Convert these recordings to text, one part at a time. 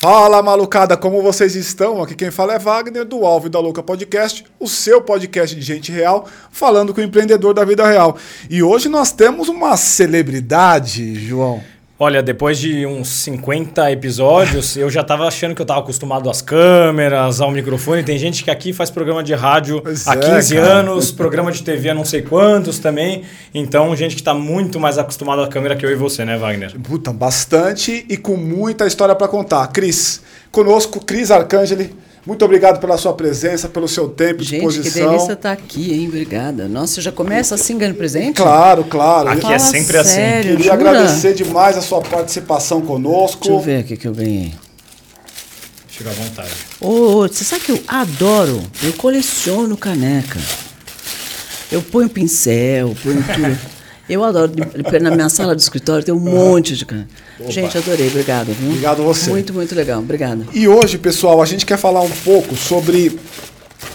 Fala malucada, como vocês estão? Aqui quem fala é Wagner do Alvo e da Louca Podcast, o seu podcast de gente real, falando com o empreendedor da vida real. E hoje nós temos uma celebridade, João. Olha, depois de uns 50 episódios, eu já estava achando que eu estava acostumado às câmeras, ao microfone. Tem gente que aqui faz programa de rádio pois há 15 é, anos, programa de TV há não sei quantos também. Então, gente que está muito mais acostumada à câmera que eu e você, né, Wagner? Puta, bastante e com muita história para contar. Cris, conosco, Cris Arcangeli muito obrigado pela sua presença, pelo seu tempo, Gente, disposição. Gente, que delícia estar tá aqui, hein? Obrigada. Nossa, você já começa assim ganhando presente? Claro, claro. Aqui é Fala é sempre assim. sério, assim. Queria jura? agradecer demais a sua participação conosco. Deixa eu ver o que, que eu ganhei. Fica à vontade. Ô, oh, você sabe que eu adoro? Eu coleciono caneca. Eu ponho pincel, ponho tudo. Eu adoro. Na minha sala de escritório tem um monte de caneca. Opa. Gente, adorei. Obrigado. Viu? Obrigado você. Muito, muito legal. Obrigada. E hoje, pessoal, a gente quer falar um pouco sobre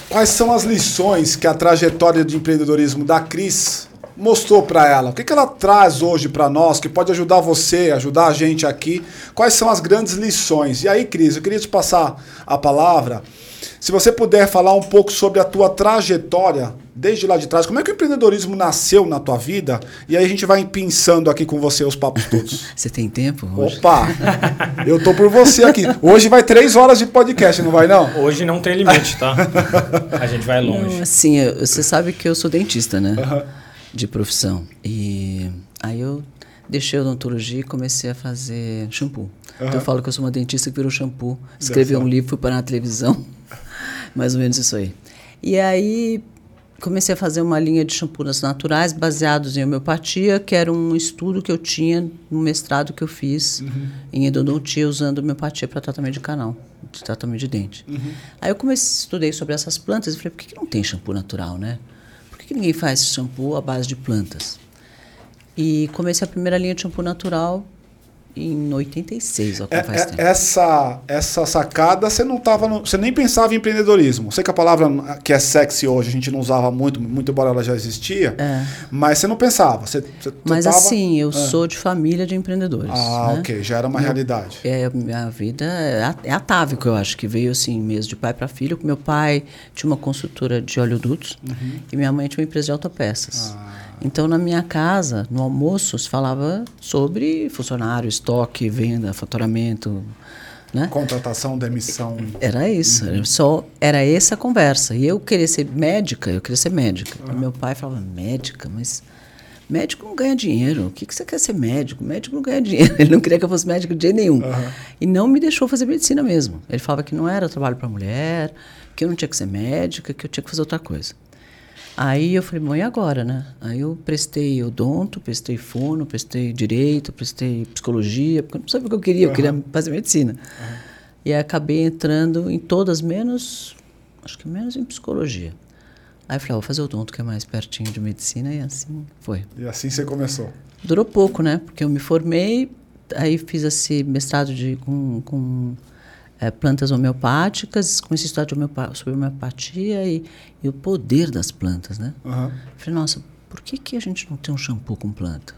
quais são as lições que a trajetória de empreendedorismo da Cris mostrou para ela. O que, que ela traz hoje para nós que pode ajudar você, ajudar a gente aqui? Quais são as grandes lições? E aí, Cris, eu queria te passar a palavra. Se você puder falar um pouco sobre a tua trajetória desde lá de trás, como é que o empreendedorismo nasceu na tua vida? E aí a gente vai pensando aqui com você os papos todos. Você tem tempo? Hoje? Opa! Eu tô por você aqui. Hoje vai três horas de podcast, não vai não? Hoje não tem limite, tá? A gente vai longe. Não, assim, você sabe que eu sou dentista, né? Uhum. De profissão. E aí eu deixei a odontologia e comecei a fazer shampoo. Uhum. Então eu falo que eu sou uma dentista que virou shampoo. Escrevi um livro, fui para na televisão. Mais ou menos isso aí. E aí comecei a fazer uma linha de shampoos naturais baseados em homeopatia, que era um estudo que eu tinha no mestrado que eu fiz uhum. em endodontia usando homeopatia para tratamento de canal, de tratamento de dente. Uhum. Aí eu comecei, estudei sobre essas plantas e falei, por que, que não tem shampoo natural, né? Por que, que ninguém faz shampoo à base de plantas? E comecei a primeira linha de shampoo natural em 86, ó, é, faz é, tempo. Essa, essa sacada, você não tava no, você nem pensava em empreendedorismo. Sei que a palavra que é sexy hoje a gente não usava muito, muito embora ela já existia, é. mas você não pensava. Você, você mas tava, assim, eu é. sou de família de empreendedores. Ah, né? ok, já era uma realidade. É, minha vida é, é atávico, eu acho, que veio assim mesmo, de pai para filho. Meu pai tinha uma consultora de oleodutos uhum. e minha mãe tinha uma empresa de autopeças. Ah. Então, na minha casa, no almoço, se falava sobre funcionário, estoque, venda, faturamento. Né? Contratação, demissão. Era isso. Uhum. Era, só, era essa a conversa. E eu queria ser médica, eu queria ser médica. Uhum. meu pai falava, médica, mas médico não ganha dinheiro. O que, que você quer ser médico? Médico não ganha dinheiro. Ele não queria que eu fosse médico de jeito nenhum. Uhum. E não me deixou fazer medicina mesmo. Ele falava que não era trabalho para mulher, que eu não tinha que ser médica, que eu tinha que fazer outra coisa. Aí eu falei, bom, e agora, né? Aí eu prestei odonto, prestei fono, prestei direito, prestei psicologia, porque eu não sabia o que eu queria, eu queria fazer medicina. Uhum. E aí acabei entrando em todas, menos, acho que menos em psicologia. Aí eu falei, ah, vou fazer odonto, que é mais pertinho de medicina, e assim foi. E assim você começou? Durou pouco, né? Porque eu me formei, aí fiz esse mestrado de, com, com é, plantas homeopáticas, comecei a estudar homeopá sobre homeopatia e, e, o poder das plantas, né? Uhum. Falei, nossa, por que, que a gente não tem um shampoo com planta?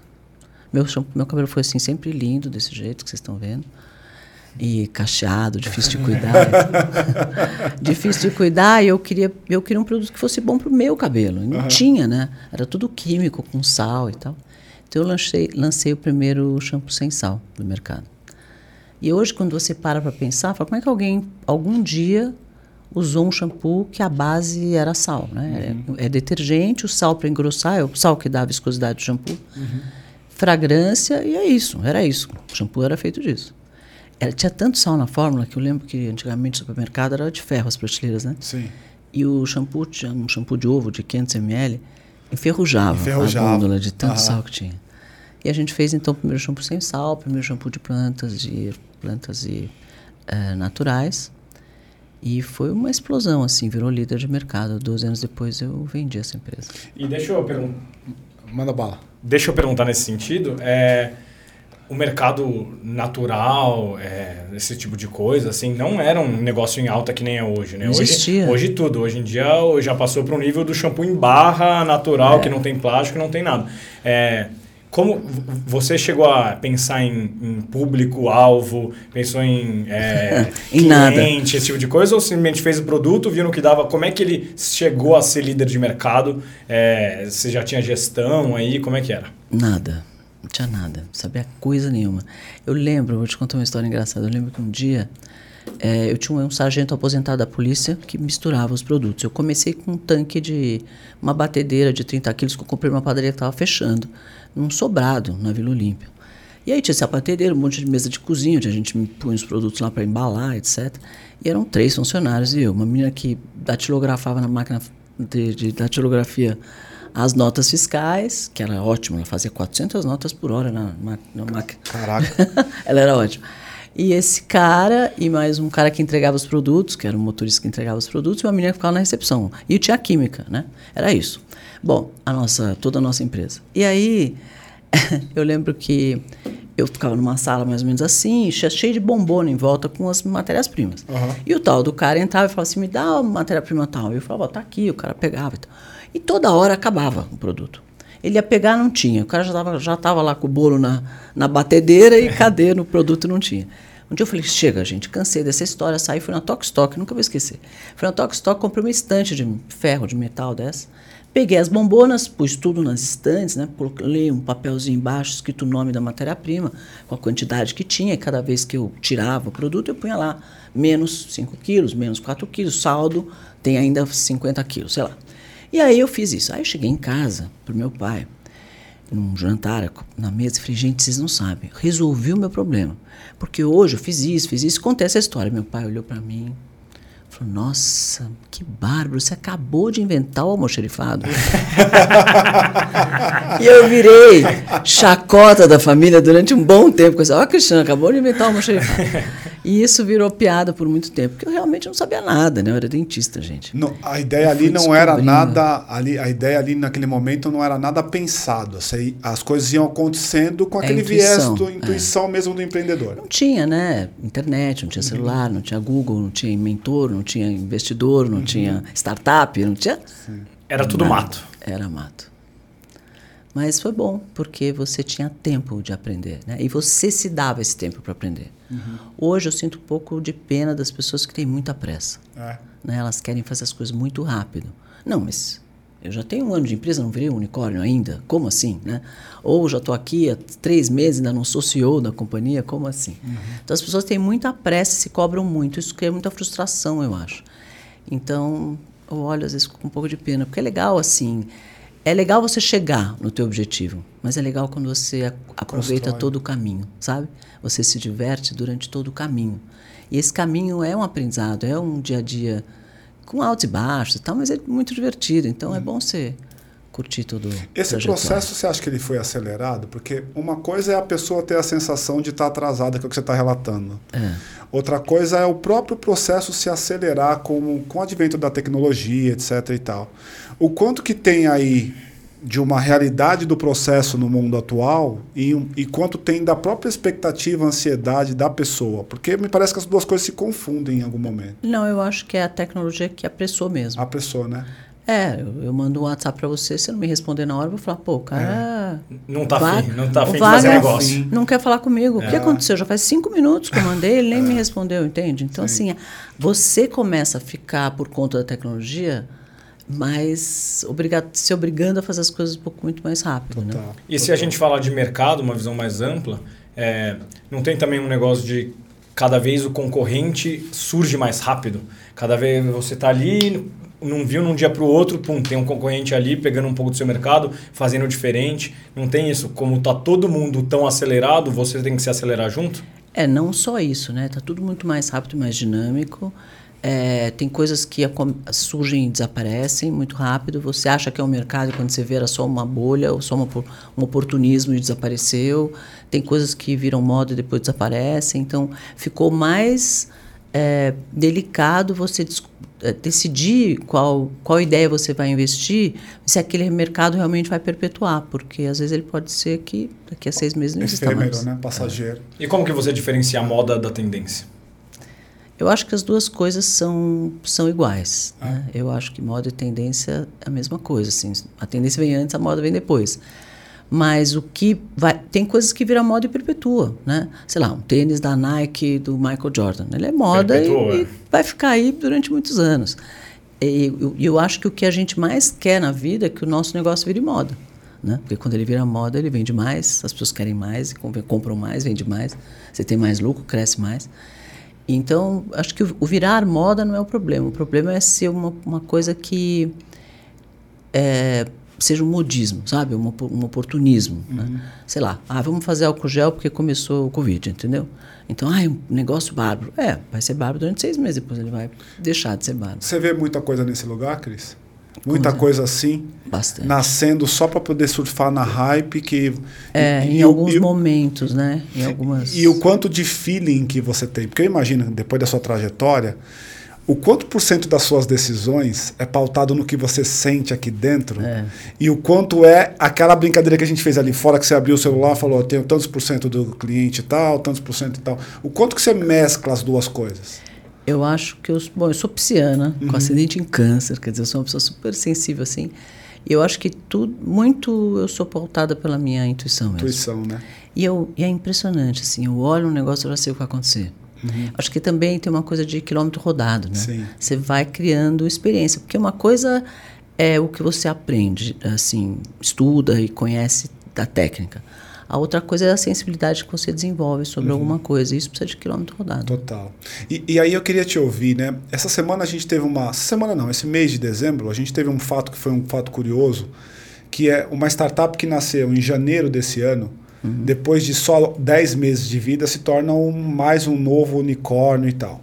Meu, shampoo, meu cabelo foi assim, sempre lindo, desse jeito que vocês estão vendo. E cacheado, difícil de cuidar. difícil de cuidar e eu queria, eu queria um produto que fosse bom para o meu cabelo. Não uhum. tinha, né? Era tudo químico, com sal e tal. Então eu lancei, lancei o primeiro shampoo sem sal no mercado. E hoje, quando você para para pensar, fala, como é que alguém, algum dia, usou um shampoo que a base era sal? Né? Uhum. É, é, detergente, o sal para engrossar, é o sal que dá a viscosidade do shampoo. Uhum. Fragrância, e é isso, era isso. O shampoo era feito disso. Era, tinha tanto sal na fórmula que eu lembro que antigamente o supermercado era de ferro as prateleiras, né? Sim. E o shampoo, tinha um shampoo de ovo de 500 ml, enferrujava, enferrujava. a gôndola de tanto sal que tinha. E a gente fez então o primeiro shampoo sem sal, o primeiro shampoo de plantas, de plantas e uh, naturais. E foi uma explosão, assim, virou líder de mercado. Doze anos depois eu vendi essa empresa. E deixa eu perguntar. Manda bala. Deixa eu perguntar nesse sentido. É, o mercado natural, é, esse tipo de coisa, assim, não era um negócio em alta que nem é hoje, né? Hoje, hoje tudo. Hoje em dia já passou para um nível do shampoo em barra natural, é. que não tem plástico, não tem nada. É, como você chegou a pensar em, em público-alvo, pensou em, é, em nada. esse tipo de coisa, ou simplesmente fez o produto, viu no que dava? Como é que ele chegou a ser líder de mercado? É, você já tinha gestão aí? Como é que era? Nada. Não tinha nada. Não sabia coisa nenhuma. Eu lembro, vou te contar uma história engraçada. Eu lembro que um dia é, eu tinha um sargento aposentado da polícia que misturava os produtos. Eu comecei com um tanque de uma batedeira de 30 quilos que eu comprei numa padaria que estava fechando num sobrado na Vila Olímpia. E aí tinha essa batedeira, um monte de mesa de cozinha, onde a gente punha os produtos lá para embalar, etc. E eram três funcionários e eu. Uma menina que datilografava na máquina de, de datilografia as notas fiscais, que era ótimo, ela fazia 400 notas por hora na, na, na máquina. Caraca. ela era ótima. E esse cara, e mais um cara que entregava os produtos, que era um motorista que entregava os produtos, e uma menina que ficava na recepção. E eu tinha química, né? Era isso. Bom, a nossa, toda a nossa empresa. E aí, eu lembro que eu ficava numa sala mais ou menos assim, cheio de bombona em volta com as matérias-primas. Uhum. E o tal do cara entrava e falava assim, me dá uma matéria-prima tal. Eu falava, tá aqui, o cara pegava e tal. E toda hora acabava o produto. Ele ia pegar, não tinha. O cara já estava já tava lá com o bolo na, na batedeira e cadê no produto não tinha. Um dia eu falei, chega, gente, cansei dessa história, saí, fui na Tok Stock, nunca vou esquecer. Fui na Tok Stock, comprei uma estante de ferro, de metal dessa, peguei as bombonas, pus tudo nas estantes, né, coloquei um papelzinho embaixo, escrito o nome da matéria-prima, com a quantidade que tinha, e cada vez que eu tirava o produto, eu punha lá, menos 5 quilos, menos 4 quilos, saldo, tem ainda 50 quilos, sei lá. E aí eu fiz isso. Aí eu cheguei em casa pro meu pai, num jantar na mesa, e falei, gente, vocês não sabem, resolvi o meu problema. Porque hoje eu fiz isso, fiz isso, contei essa história. Meu pai olhou para mim, falou: Nossa, que bárbaro, você acabou de inventar o almoxerifado. e eu virei chacota da família durante um bom tempo. Ó, oh, Cristiano, acabou de inventar o almoxerifado. E isso virou piada por muito tempo, porque eu realmente não sabia nada, né? Eu era dentista, gente. Não, a ideia ali não era nada, ali, a ideia ali naquele momento não era nada pensado. As coisas iam acontecendo com é aquele viés da intuição é. mesmo do empreendedor. Não tinha, né? Internet, não tinha uhum. celular, não tinha Google, não tinha mentor, não tinha investidor, não uhum. tinha startup, não tinha. Sim. Era tudo nada. mato. Era mato. Mas foi bom, porque você tinha tempo de aprender, né? E você se dava esse tempo para aprender. Uhum. Hoje eu sinto um pouco de pena das pessoas que têm muita pressa. É. Né? Elas querem fazer as coisas muito rápido. Não, mas eu já tenho um ano de empresa, não virei um unicórnio ainda? Como assim? Né? Ou já estou aqui há três meses, ainda não sou CEO da companhia? Como assim? Uhum. Então as pessoas têm muita pressa e se cobram muito. Isso cria muita frustração, eu acho. Então, eu olho às vezes com um pouco de pena, porque é legal assim. É legal você chegar no teu objetivo, mas é legal quando você aproveita Constrói. todo o caminho, sabe? Você se diverte durante todo o caminho. E esse caminho é um aprendizado, é um dia a dia com altos e baixos e tal, mas é muito divertido. Então hum. é bom você curtir todo Esse processo, você acha que ele foi acelerado? Porque uma coisa é a pessoa ter a sensação de estar atrasada, que é o que você está relatando. É. Outra coisa é o próprio processo se acelerar com, com o advento da tecnologia, etc. e tal. O quanto que tem aí de uma realidade do processo no mundo atual e, e quanto tem da própria expectativa, ansiedade da pessoa. Porque me parece que as duas coisas se confundem em algum momento. Não, eu acho que é a tecnologia que apressou mesmo. Apressou, né? É, eu, mando um WhatsApp para você, se não me responder na hora, eu vou falar, pô, o cara. É. Não tá afim, não tá afim de fazer negócio. Não quer falar comigo. É. O que é. aconteceu? Já faz cinco minutos que eu mandei, ele nem é. me respondeu, entende? Então, Sim. assim, você começa a ficar por conta da tecnologia mas obrigado, se obrigando a fazer as coisas um pouco muito mais rápido. Né? E se a gente falar de mercado, uma visão mais ampla, é, não tem também um negócio de cada vez o concorrente surge mais rápido? Cada vez você está ali, não viu num dia para o outro, pum, tem um concorrente ali pegando um pouco do seu mercado, fazendo diferente. Não tem isso. Como está todo mundo tão acelerado, você tem que se acelerar junto? É, não só isso, né? Está tudo muito mais rápido, mais dinâmico. É, tem coisas que surgem e desaparecem muito rápido. Você acha que é um mercado quando você vê era só uma bolha ou só uma, um oportunismo e desapareceu. Tem coisas que viram moda e depois desaparecem. Então, ficou mais é, delicado você decidir qual, qual ideia você vai investir, se aquele mercado realmente vai perpetuar, porque às vezes ele pode ser que daqui a seis meses não exista mais. né? Passageiro. É. E como que você diferencia a moda da tendência? Eu acho que as duas coisas são, são iguais. Ah. Né? Eu acho que moda e tendência é a mesma coisa. Assim. A tendência vem antes, a moda vem depois. Mas o que vai. Tem coisas que viram moda e perpetua, né? Sei lá, um tênis da Nike do Michael Jordan. Ele é moda e, e, é. vai ficar aí durante muitos anos. E eu, eu acho que o que a gente mais quer na vida é que o nosso negócio vire moda. Né? Porque quando ele vira moda, ele vende mais, as pessoas querem mais, compram mais, vende mais, você tem mais lucro, cresce mais. Então, acho que o virar moda não é o problema. O problema é ser uma, uma coisa que é, seja um modismo, sabe? Um, um oportunismo. Né? Uhum. Né? Sei lá, ah, vamos fazer álcool gel porque começou o Covid, entendeu? Então, ah, é um negócio bárbaro. É, vai ser bárbaro durante seis meses, depois ele vai deixar de ser bárbaro. Você vê muita coisa nesse lugar, Cris? Muita coisa assim. Bastante. Nascendo só para poder surfar na hype que é, em, em alguns e, momentos, né? Em algumas E o quanto de feeling que você tem, porque eu imagino depois da sua trajetória, o quanto por cento das suas decisões é pautado no que você sente aqui dentro é. e o quanto é aquela brincadeira que a gente fez ali fora, que você abriu o celular e falou, tenho tantos por cento do cliente e tal, tantos por cento e tal. O quanto que você mescla as duas coisas? Eu acho que eu, bom, eu sou pisciana, uhum. com ascendente em câncer, quer dizer, eu sou uma pessoa super sensível assim. E eu acho que tudo, muito eu sou pautada pela minha intuição mesmo. Intuição, né? E, eu, e é impressionante, assim, eu olho um negócio e já sei o que vai acontecer. Uhum. Acho que também tem uma coisa de quilômetro rodado, né? Sim. Você vai criando experiência, porque uma coisa é o que você aprende, assim, estuda e conhece da técnica. A outra coisa é a sensibilidade que você desenvolve sobre uhum. alguma coisa. Isso precisa de quilômetro rodado. Total. E, e, aí eu queria te ouvir, né? Essa semana a gente teve uma. Semana não, esse mês de dezembro, a gente teve um fato que foi um fato curioso, que é uma startup que nasceu em janeiro desse ano Uhum. Depois de só 10 meses de vida, se torna um, mais um novo unicórnio e tal.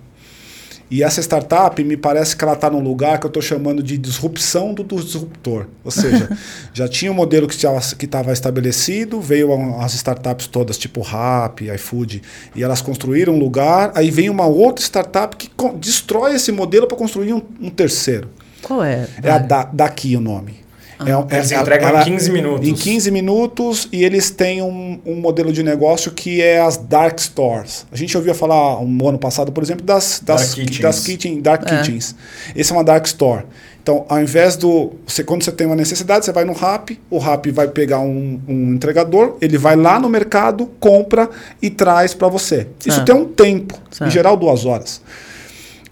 E essa startup, me parece que ela está num lugar que eu estou chamando de disrupção do disruptor. Ou seja, já tinha um modelo que estava estabelecido, veio as startups todas, tipo Rap, iFood, e elas construíram um lugar, aí vem uma outra startup que destrói esse modelo para construir um, um, terceiro. Qual é? É a da, Daqui o nome. É, eles é, entregam ela, em 15 minutos. Em 15 minutos e eles têm um, um, modelo de negócio que é as dark stores. A gente ouvia falar um ano passado, por exemplo, das, das, dark, das kitchen, dark é. kitchens. Esse é uma dark store. Então, ao invés do. Você, quando você tem uma necessidade, você vai no RAP, o RAP vai pegar um, um entregador, ele vai lá no mercado, compra e traz para você. Isso tem um tempo, certo. em geral duas horas.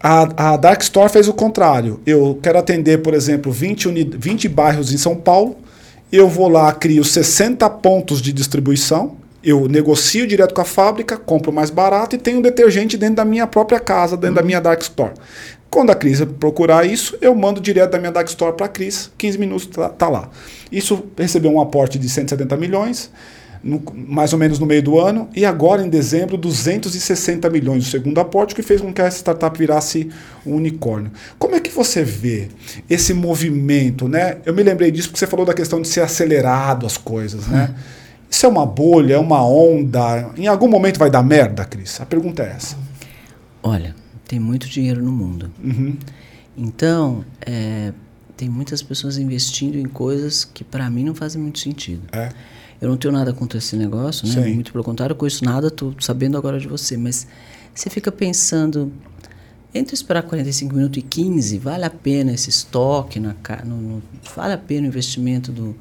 A, a Dark Store fez o contrário. Eu quero atender, por exemplo, 20, 20 bairros em São Paulo. Eu vou lá, crio 60 pontos de distribuição. Eu negocio direto com a fábrica, compro mais barato e tenho um detergente dentro da minha própria casa, dentro uhum. da minha Dark Store. Quando a Cris procurar isso, eu mando direto da minha Dark Store para a Cris, 15 minutos tá, tá lá. Isso recebeu um aporte de 170 milhões no, mais ou menos no meio do ano, e agora em dezembro 260 milhões, o segundo aporte, que fez com que essa startup virasse um unicórnio. Como é que você vê esse movimento? Né? Eu me lembrei disso porque você falou da questão de ser acelerado as coisas. Né? Isso é uma bolha, é uma onda? Em algum momento vai dar merda, Cris? A pergunta é essa. Olha, tem muito dinheiro no mundo. Uhum. Então, é, tem muitas pessoas investindo em coisas que para mim não fazem muito sentido. É. Eu não tenho nada contra esse negócio, né? Sim. Muito pelo contrário, eu conheço nada, estou sabendo agora de você. Mas você fica pensando, entre esperar 45 minutos e 15, vale a pena esse estoque, na, no, no, vale a pena o investimento do,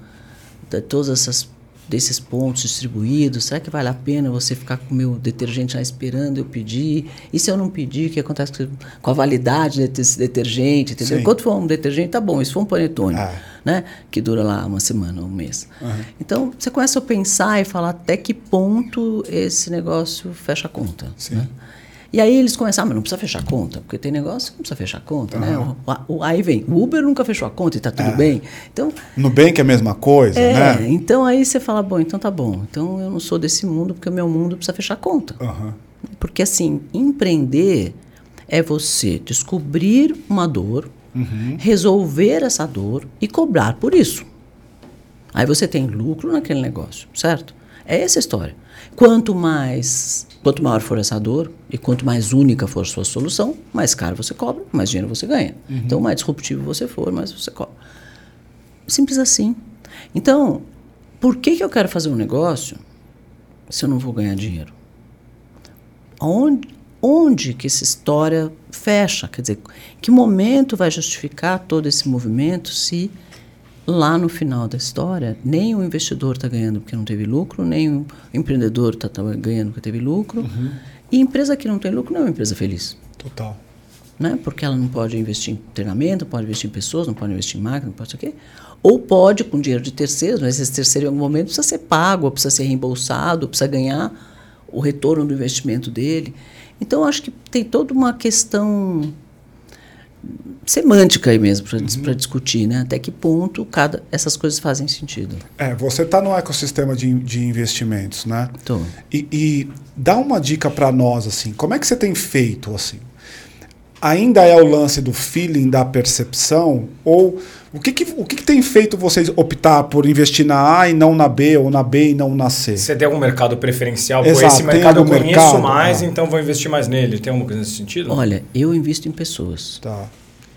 de todas essas desses pontos distribuídos? Será que vale a pena você ficar com o meu detergente lá esperando eu pedir? E se eu não pedir, o que acontece com a validade desse detergente? Entendeu? Sim. Quanto for um detergente, tá bom. Isso for um panetone, ah. né? Que dura lá uma semana, um mês. Uhum. Então, você começa a pensar e falar até que ponto esse negócio fecha a conta. Sim. Né? E aí eles começaram, ah, mas não precisa fechar a conta, porque tem negócio que não precisa fechar a conta, uhum. né? O, o, aí vem, o Uber nunca fechou a conta e está tudo é. bem. Então, Nubank é a mesma coisa, é, né? Então aí você fala, bom, então tá bom. Então eu não sou desse mundo porque o meu mundo precisa fechar a conta. Uhum. Porque assim, empreender é você descobrir uma dor, uhum. resolver essa dor e cobrar por isso. Aí você tem lucro naquele negócio, certo? É essa a história. Quanto mais Quanto maior for essa dor e quanto mais única for a sua solução, mais caro você cobra, mais dinheiro você ganha. Uhum. Então, mais disruptivo você for, mais você cobra. Simples assim. Então, por que, que eu quero fazer um negócio se eu não vou ganhar dinheiro? Onde, onde que essa história fecha? Quer dizer, que momento vai justificar todo esse movimento se lá no final da história, nem o investidor está ganhando porque não teve lucro, nem o empreendedor está ganhando porque teve lucro. Uhum. E empresa que não tem lucro não é uma empresa feliz. Total. Né? Porque ela não pode investir em treinamento, pode investir em pessoas, não pode investir em máquina, não pode o quê. Ou pode com dinheiro de terceiros, mas esse terceiro em algum momento precisa ser pago, precisa ser reembolsado, precisa ganhar o retorno do investimento dele. Então, acho que tem toda uma questão semântica aí mesmo para uhum. discutir, né? Até que ponto cada essas coisas fazem sentido. É, você está no ecossistema de, de investimentos, né? Tô. E, e dá uma dica para nós assim, como é que você tem feito assim? Ainda é o lance do feeling, da percepção ou o que, que o que, que, tem feito vocês optar por investir na A e não na B, ou na B e não na C? Você tem algum mercado preferencial? Exato, Pô, esse mercado eu conheço mercado, mais, ah. então vou investir mais nele. Tem alguma coisa nesse sentido? Olha, eu invisto em pessoas. Tá.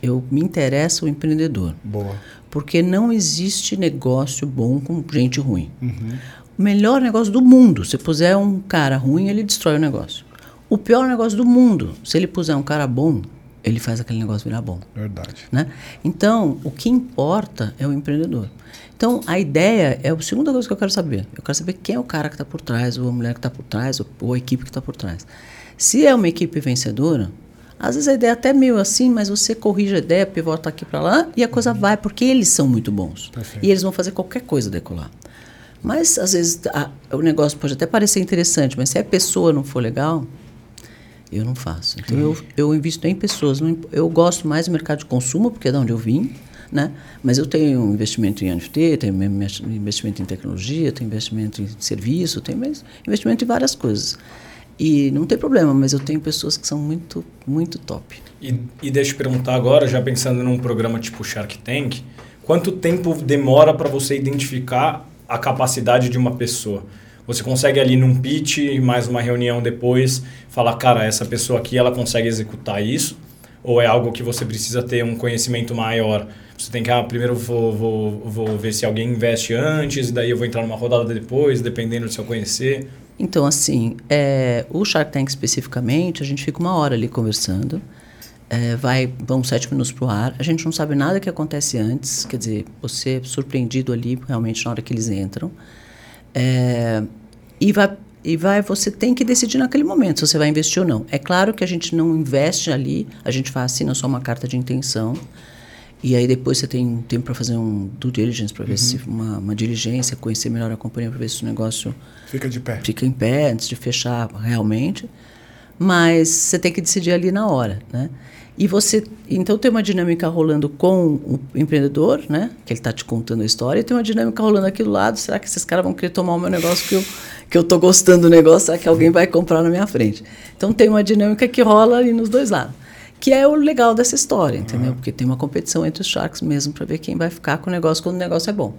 Eu me interessa o empreendedor. Boa. Porque não existe negócio bom com gente ruim. Uhum. O melhor negócio do mundo, se puser um cara ruim, ele destrói o negócio. O pior negócio do mundo, se ele puser um cara bom, ele faz aquele negócio virar bom. Verdade. Né? Então, o que importa é o empreendedor. Então, a ideia é a segunda coisa que eu quero saber. Eu quero saber quem é o cara que está por trás, ou a mulher que está por trás, ou, ou a equipe que está por trás. Se é uma equipe vencedora, às vezes a ideia é até meio assim, mas você corrige a ideia, pivota aqui para lá e a coisa uhum. vai, porque eles são muito bons. Perfeito. E eles vão fazer qualquer coisa decolar. Mas, às vezes, a, o negócio pode até parecer interessante, mas se a pessoa não for legal, eu não faço. Então, eu, eu invisto em pessoas. Eu gosto mais do mercado de consumo, porque é de onde eu vim, né? Mas eu tenho investimento em NFT, tenho investimento em tecnologia, tenho investimento em serviço, tenho investimento em várias coisas. E não tem problema, mas eu tenho pessoas que são muito, muito top. E, e deixa eu perguntar agora, já pensando num programa tipo Shark Tank, quanto tempo demora para você identificar a capacidade de uma pessoa? Você consegue ali num pitch, mais uma reunião depois, falar, cara, essa pessoa aqui ela consegue executar isso? Ou é algo que você precisa ter um conhecimento maior? Você tem que, ah, primeiro vou, vou, vou ver se alguém investe antes, e daí eu vou entrar numa rodada depois, dependendo se eu conhecer. Então, assim, é, o Shark Tank especificamente, a gente fica uma hora ali conversando, é, vai, vão sete minutos para o ar, a gente não sabe nada que acontece antes, quer dizer, você é surpreendido ali realmente na hora que eles entram. É, e vai e vai você tem que decidir naquele momento se você vai investir ou não. É claro que a gente não investe ali, a gente faz assina só uma carta de intenção. E aí depois você tem tempo para fazer um due diligence, para ver uhum. se uma, uma diligência, conhecer melhor a companhia, para ver se o negócio fica de pé. Fica em pé antes de fechar realmente. Mas você tem que decidir ali na hora, né? E você, então tem uma dinâmica rolando com o empreendedor, né? Que ele está te contando a história, e tem uma dinâmica rolando aqui do lado. Será que esses caras vão querer tomar o meu negócio que eu que eu tô gostando do negócio? Será que alguém vai comprar na minha frente? Então tem uma dinâmica que rola ali nos dois lados, que é o legal dessa história, entendeu? Porque tem uma competição entre os sharks mesmo para ver quem vai ficar com o negócio quando o negócio é bom.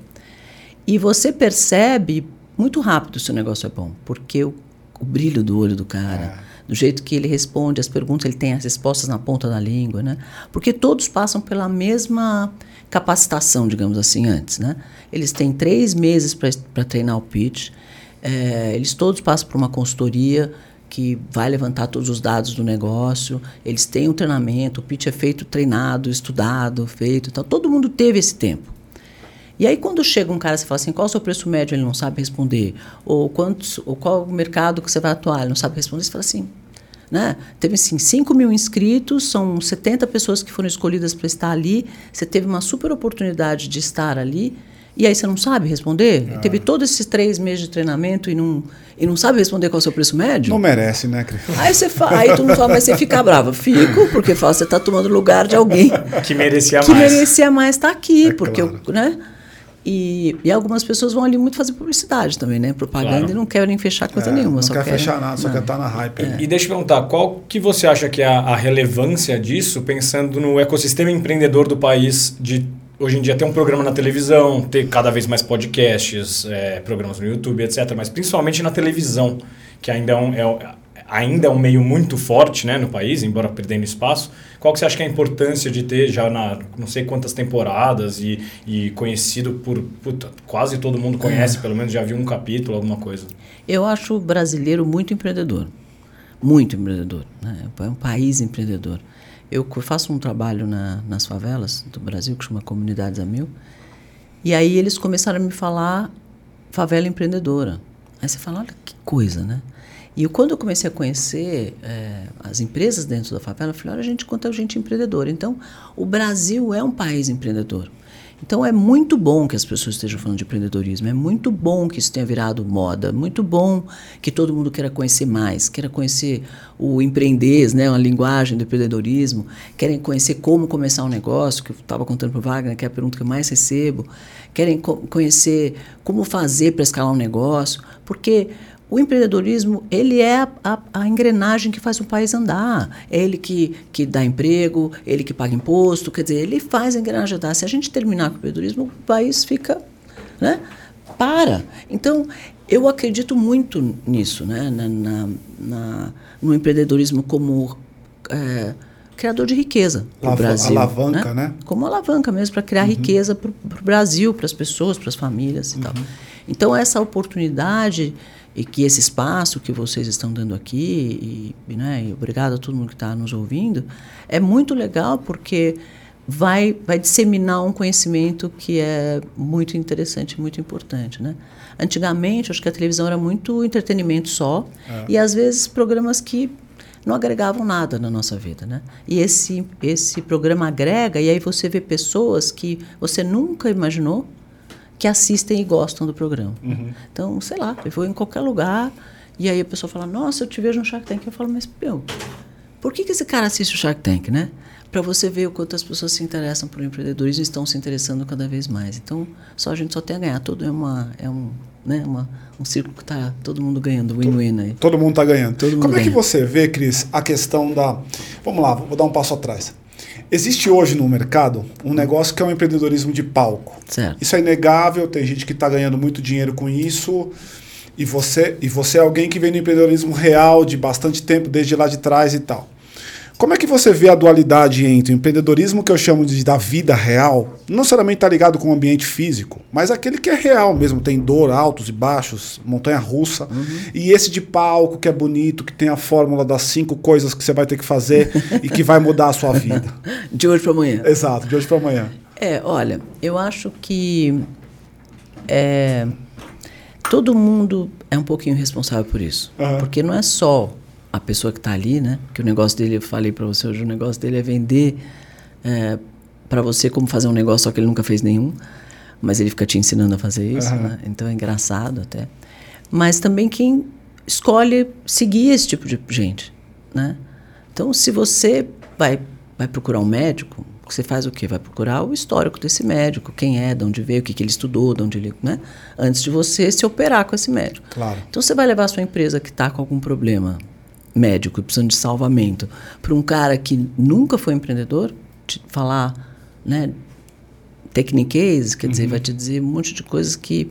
E você percebe muito rápido se o negócio é bom, porque o, o brilho do olho do cara. É do jeito que ele responde as perguntas, ele tem as respostas na ponta da língua, né? Porque todos passam pela mesma capacitação, digamos assim, antes, né? Eles têm três meses para treinar o pitch, é, eles todos passam por uma consultoria que vai levantar todos os dados do negócio, eles têm um treinamento, o pitch é feito treinado, estudado, feito, então todo mundo teve esse tempo. E aí, quando chega um cara e fala assim, qual é o seu preço médio, ele não sabe responder. Ou, quantos, ou qual o mercado que você vai atuar, ele não sabe responder. Você fala assim, né? Teve assim, 5 mil inscritos, são 70 pessoas que foram escolhidas para estar ali. Você teve uma super oportunidade de estar ali. E aí você não sabe responder? Ah. Teve todos esses três meses de treinamento e não, e não sabe responder qual é o seu preço médio? Não merece, né, Cris? Aí você fala, aí tu não fala, mas você fica bravo. Fico, porque fala, você está tomando lugar de alguém que merecia que mais. Que merecia mais estar tá aqui, é porque claro. eu, né? E, e algumas pessoas vão ali muito fazer publicidade também, né? Propaganda claro. e não querem fechar coisa é, nenhuma. Não só quer fechar nada, só quer estar tá na hype. É. E deixa eu perguntar, qual que você acha que é a, a relevância disso, pensando no ecossistema empreendedor do país, de hoje em dia ter um programa na televisão, ter cada vez mais podcasts, é, programas no YouTube, etc. Mas principalmente na televisão, que ainda é um, é, ainda é um meio muito forte né, no país, embora perdendo espaço. Qual que você acha que é a importância de ter já na não sei quantas temporadas e, e conhecido por puta, quase todo mundo conhece, é. pelo menos já viu um capítulo, alguma coisa? Eu acho o brasileiro muito empreendedor. Muito empreendedor. Né? É um país empreendedor. Eu faço um trabalho na, nas favelas do Brasil que chama Comunidades a Mil. E aí eles começaram a me falar favela empreendedora. Aí você fala, olha que coisa, né? E quando eu comecei a conhecer é, as empresas dentro da favela, eu falei, olha, a gente conta gente empreendedora. Então, o Brasil é um país empreendedor. Então, é muito bom que as pessoas estejam falando de empreendedorismo, é muito bom que isso tenha virado moda, muito bom que todo mundo queira conhecer mais, queira conhecer o empreendez, né, a linguagem do empreendedorismo, querem conhecer como começar um negócio, que eu estava contando para o Wagner, que é a pergunta que eu mais recebo, querem co conhecer como fazer para escalar um negócio, porque o empreendedorismo, ele é a, a, engrenagem que faz o país andar. É ele que, que dá emprego, ele que paga imposto, quer dizer, ele faz a engrenagem andar. Se a gente terminar com o empreendedorismo, o país fica, né? Para. Então, eu acredito muito nisso, né? Na, na, na no empreendedorismo como é, criador de riqueza para o Brasil. Alavanca, né? né? Como alavanca mesmo, para criar uhum. riqueza para o Brasil, para as pessoas, para as famílias e uhum. tal. Então, essa oportunidade e que esse espaço que vocês estão dando aqui, e, né, e obrigado a todo mundo que está nos ouvindo, é muito legal porque vai, vai disseminar um conhecimento que é muito interessante, muito importante. Né? Antigamente, acho que a televisão era muito entretenimento só, é. e às vezes programas que não agregavam nada na nossa vida, né? E esse esse programa agrega e aí você vê pessoas que você nunca imaginou que assistem e gostam do programa. Uhum. Então, sei lá, eu vou em qualquer lugar e aí a pessoa fala, nossa, eu te vejo no Shark Tank. Eu falo, mas, meu, por que, que esse cara assiste o Shark Tank, né? Para você ver o quanto as pessoas se interessam por empreendedorismo e estão se interessando cada vez mais. Então, só a gente só tem a ganhar. Tudo é, uma, é um, né, uma, um círculo que está todo mundo ganhando, win-win aí. Todo mundo está ganhando. Todo Como é que você vê, Cris, a questão da... Vamos lá, vou dar um passo atrás. Existe hoje no mercado um negócio que é o um empreendedorismo de palco. Certo. Isso é inegável, tem gente que está ganhando muito dinheiro com isso. E você, e você é alguém que vem no empreendedorismo real de bastante tempo, desde lá de trás e tal. Como é que você vê a dualidade entre o empreendedorismo que eu chamo de da vida real, não necessariamente está ligado com o ambiente físico, mas aquele que é real mesmo, tem dor, altos e baixos, montanha russa, uhum. e esse de palco que é bonito, que tem a fórmula das cinco coisas que você vai ter que fazer e que vai mudar a sua vida. De hoje para amanhã. Exato, de hoje para amanhã. É, olha, eu acho que é, todo mundo é um pouquinho responsável por isso, uhum. porque não é só a pessoa que está ali, né? Que o negócio dele, eu falei para você hoje, o negócio dele é vender é, para você como fazer um negócio, só que ele nunca fez nenhum, mas ele fica te ensinando a fazer isso, uhum. né? Então é engraçado até. Mas também quem escolhe seguir esse tipo de gente, né? Então, se você vai, vai procurar um médico, você faz o quê? Vai procurar o histórico desse médico, quem é, de onde veio, o que, que ele estudou, de onde ele, né? Antes de você se operar com esse médico. Claro. Então, você vai levar a sua empresa que está com algum problema médico precisando de salvamento para um cara que nunca foi empreendedor, te falar, né, techniques, quer uhum. dizer, vai te dizer um monte de coisas que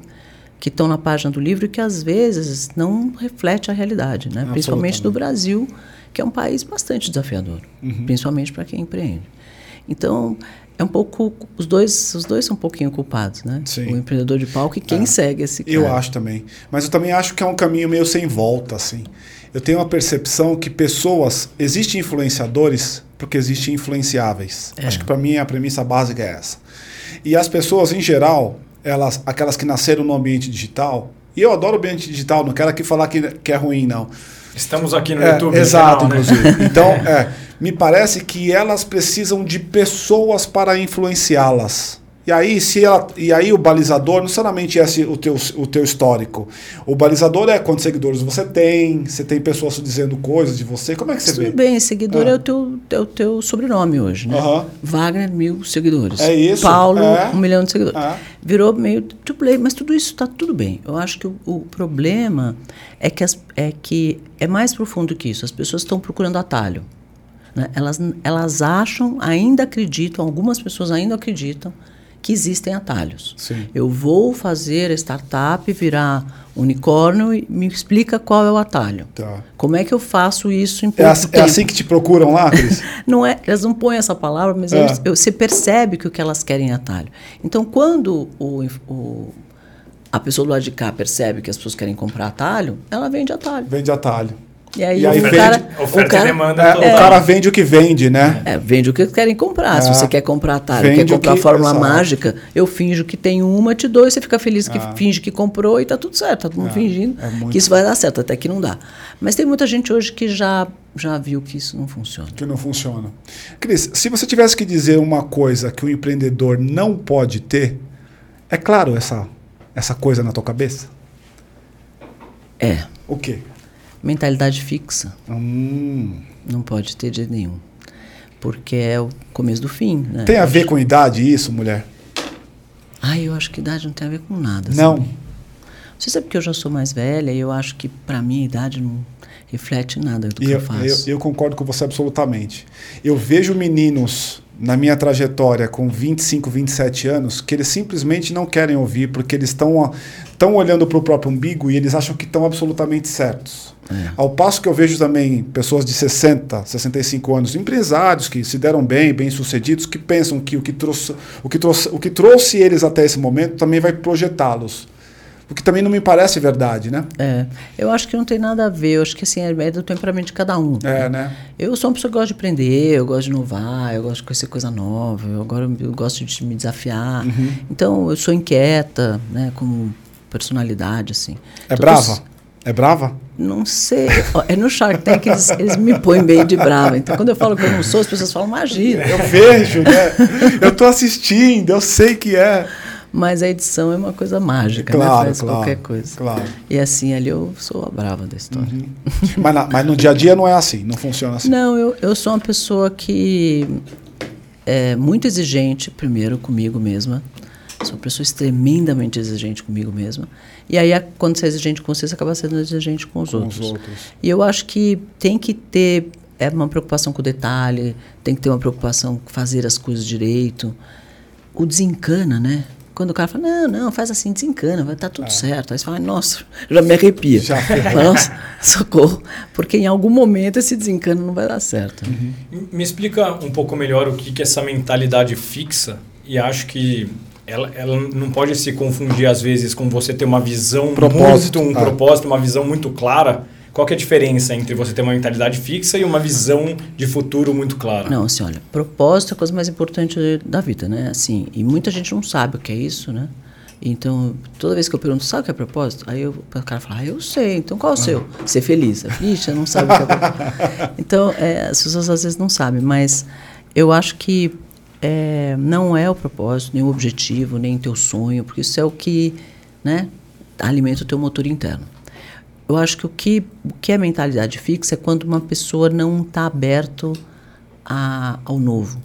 que estão na página do livro e que às vezes não reflete a realidade, né? Principalmente do Brasil, que é um país bastante desafiador, uhum. principalmente para quem empreende. Então, é um pouco os dois os dois são um pouquinho culpados né Sim. o empreendedor de palco e quem é. segue esse cara. eu acho também mas eu também acho que é um caminho meio sem volta assim eu tenho uma percepção que pessoas. Existem influenciadores porque existem influenciáveis. É. Acho que para mim a premissa básica é essa. E as pessoas, em geral, elas, aquelas que nasceram no ambiente digital, e eu adoro o ambiente digital, não quero aqui falar que, que é ruim, não. Estamos aqui no é, YouTube. Exato, canal, né? inclusive. Então, é, me parece que elas precisam de pessoas para influenciá-las. E aí, se ela, e aí o balizador não necessariamente é o teu, o teu histórico. O balizador é quantos seguidores você tem, você tem pessoas dizendo coisas de você. Como é que você Tudo vê? Tudo bem, seguidor é. é, o teu, é o teu sobrenome hoje, né? Uhum. Wagner, mil seguidores. É isso. Paulo, é. um milhão de seguidores. É. Virou meio tudo mas tudo isso está tudo bem. Eu acho que o, o problema é que, as, é que é mais profundo que isso. As pessoas estão procurando atalho. Né? Elas, elas acham, ainda acreditam, algumas pessoas ainda acreditam que existem atalhos. Sim. Eu vou fazer startup virar unicórnio e me explica qual é o atalho. Tá. Como é que eu faço isso em pouco é, assim, é assim que te procuram lá, Cris? não é, elas não põem essa palavra, mas é. eles, eu, você percebe que o que elas querem é atalho. Então, quando o, o, a pessoa do lado de cá percebe que as pessoas querem comprar atalho, ela vende atalho. Vende atalho. E aí, E aí o vende- cara, oferta o cara, e demanda É. O cara vende o que vende, né? É, vende o que querem comprar. Se É. você quer comprar Atari, Vende quer o comprar que- Fórmula exato. Mágica, eu finjo que tem uma, te dou e você fica feliz que Ah. finge que comprou e tá tudo certo. Tá todo mundo fingindo é muito- que isso vai dar certo, até que não dá. Mas tem muita gente hoje que já, já viu que isso não funciona. Que não funciona. Cris, se você tivesse que dizer uma coisa que o empreendedor não pode ter, é claro essa, essa coisa na tua cabeça? É, O quê? Mentalidade fixa. Hum, Não pode ter de jeito nenhum. Porque é o começo do fim. Né? tem a ver com idade isso, mulher? Ah, eu acho que idade não tem a ver com nada. Não. sabe? Você sabe que eu já sou mais velha e eu acho que para mim a idade não reflete nada do que eu, eu, faço. eu, eu concordo com você absolutamente. Eu vejo meninos na minha trajetória com 25, 27 anos que eles simplesmente não querem ouvir porque eles estão estão olhando para o próprio umbigo e eles acham que estão absolutamente certos. É. Ao passo que eu vejo também pessoas de 60, 65 anos, empresários que se deram bem, bem-sucedidos, que pensam que o que trouxe, o que trouxe, o que trouxe eles até esse momento também vai projetá-los. O que também não me parece verdade, né? É, eu acho que não tem nada a ver. Eu acho que assim, é do temperamento de cada um. É, né? Eu sou uma pessoa que gosta de aprender, eu gosto de inovar, eu gosto de conhecer coisa nova, eu agora eu gosto de me desafiar. Uhum. Então, eu sou inquieta, né, como personalidade, assim. É Todos- brava? É brava? Não sei. É no Shark Tank eles, eles me põem meio de brava. Então, quando eu falo que eu não sou, as pessoas falam, imagina. Eu vejo, né? Eu tô assistindo, eu sei que é. Mas a edição é uma coisa mágica, né? Claro, Faz claro. qualquer coisa. Claro. E assim, ali eu sou a brava da história. Mas, na- mas no dia a dia não é assim, não funciona assim. Não, eu, eu sou uma pessoa que é muito exigente, primeiro, comigo mesma. Sou uma pessoa tremendamente exigente comigo mesma. E aí, a- quando você é exigente com você, você acaba sendo exigente com os Com outros. os outros. E eu acho que tem que ter é uma preocupação com o detalhe, tem que ter uma preocupação com fazer as coisas direito. O desencana, né? Quando o cara fala, não, não, faz assim, desencana, vai estar tudo certo. Aí você fala, nossa, já me arrepia. Já Nossa, socorro. Porque em algum momento esse desencano não vai dar certo. Uhum. Me explica um pouco melhor o que que é essa mentalidade fixa e acho que ela, ela não pode se confundir às vezes com você ter uma visão Propósito, muito, um ah. propósito, uma visão muito clara. Qual que é a diferença entre você ter uma mentalidade fixa e uma visão de futuro muito clara? Não, assim, olha, propósito é a coisa mais importante da vida, né? Assim, e muita gente não sabe o que é isso, né? Então, toda vez que eu pergunto, sabe o que é propósito? Aí eu, o cara fala, ah, eu sei, então qual é o seu? Ser feliz. Ixi, não sabe o que é propósito. Então, é, as pessoas às vezes não sabem, mas eu acho que é, não é o propósito, nem o objetivo, nem teu sonho, porque isso é o que, né, alimenta o teu motor interno. Eu acho que o que, o que é mentalidade fixa é quando uma pessoa não está aberto a, ao novo,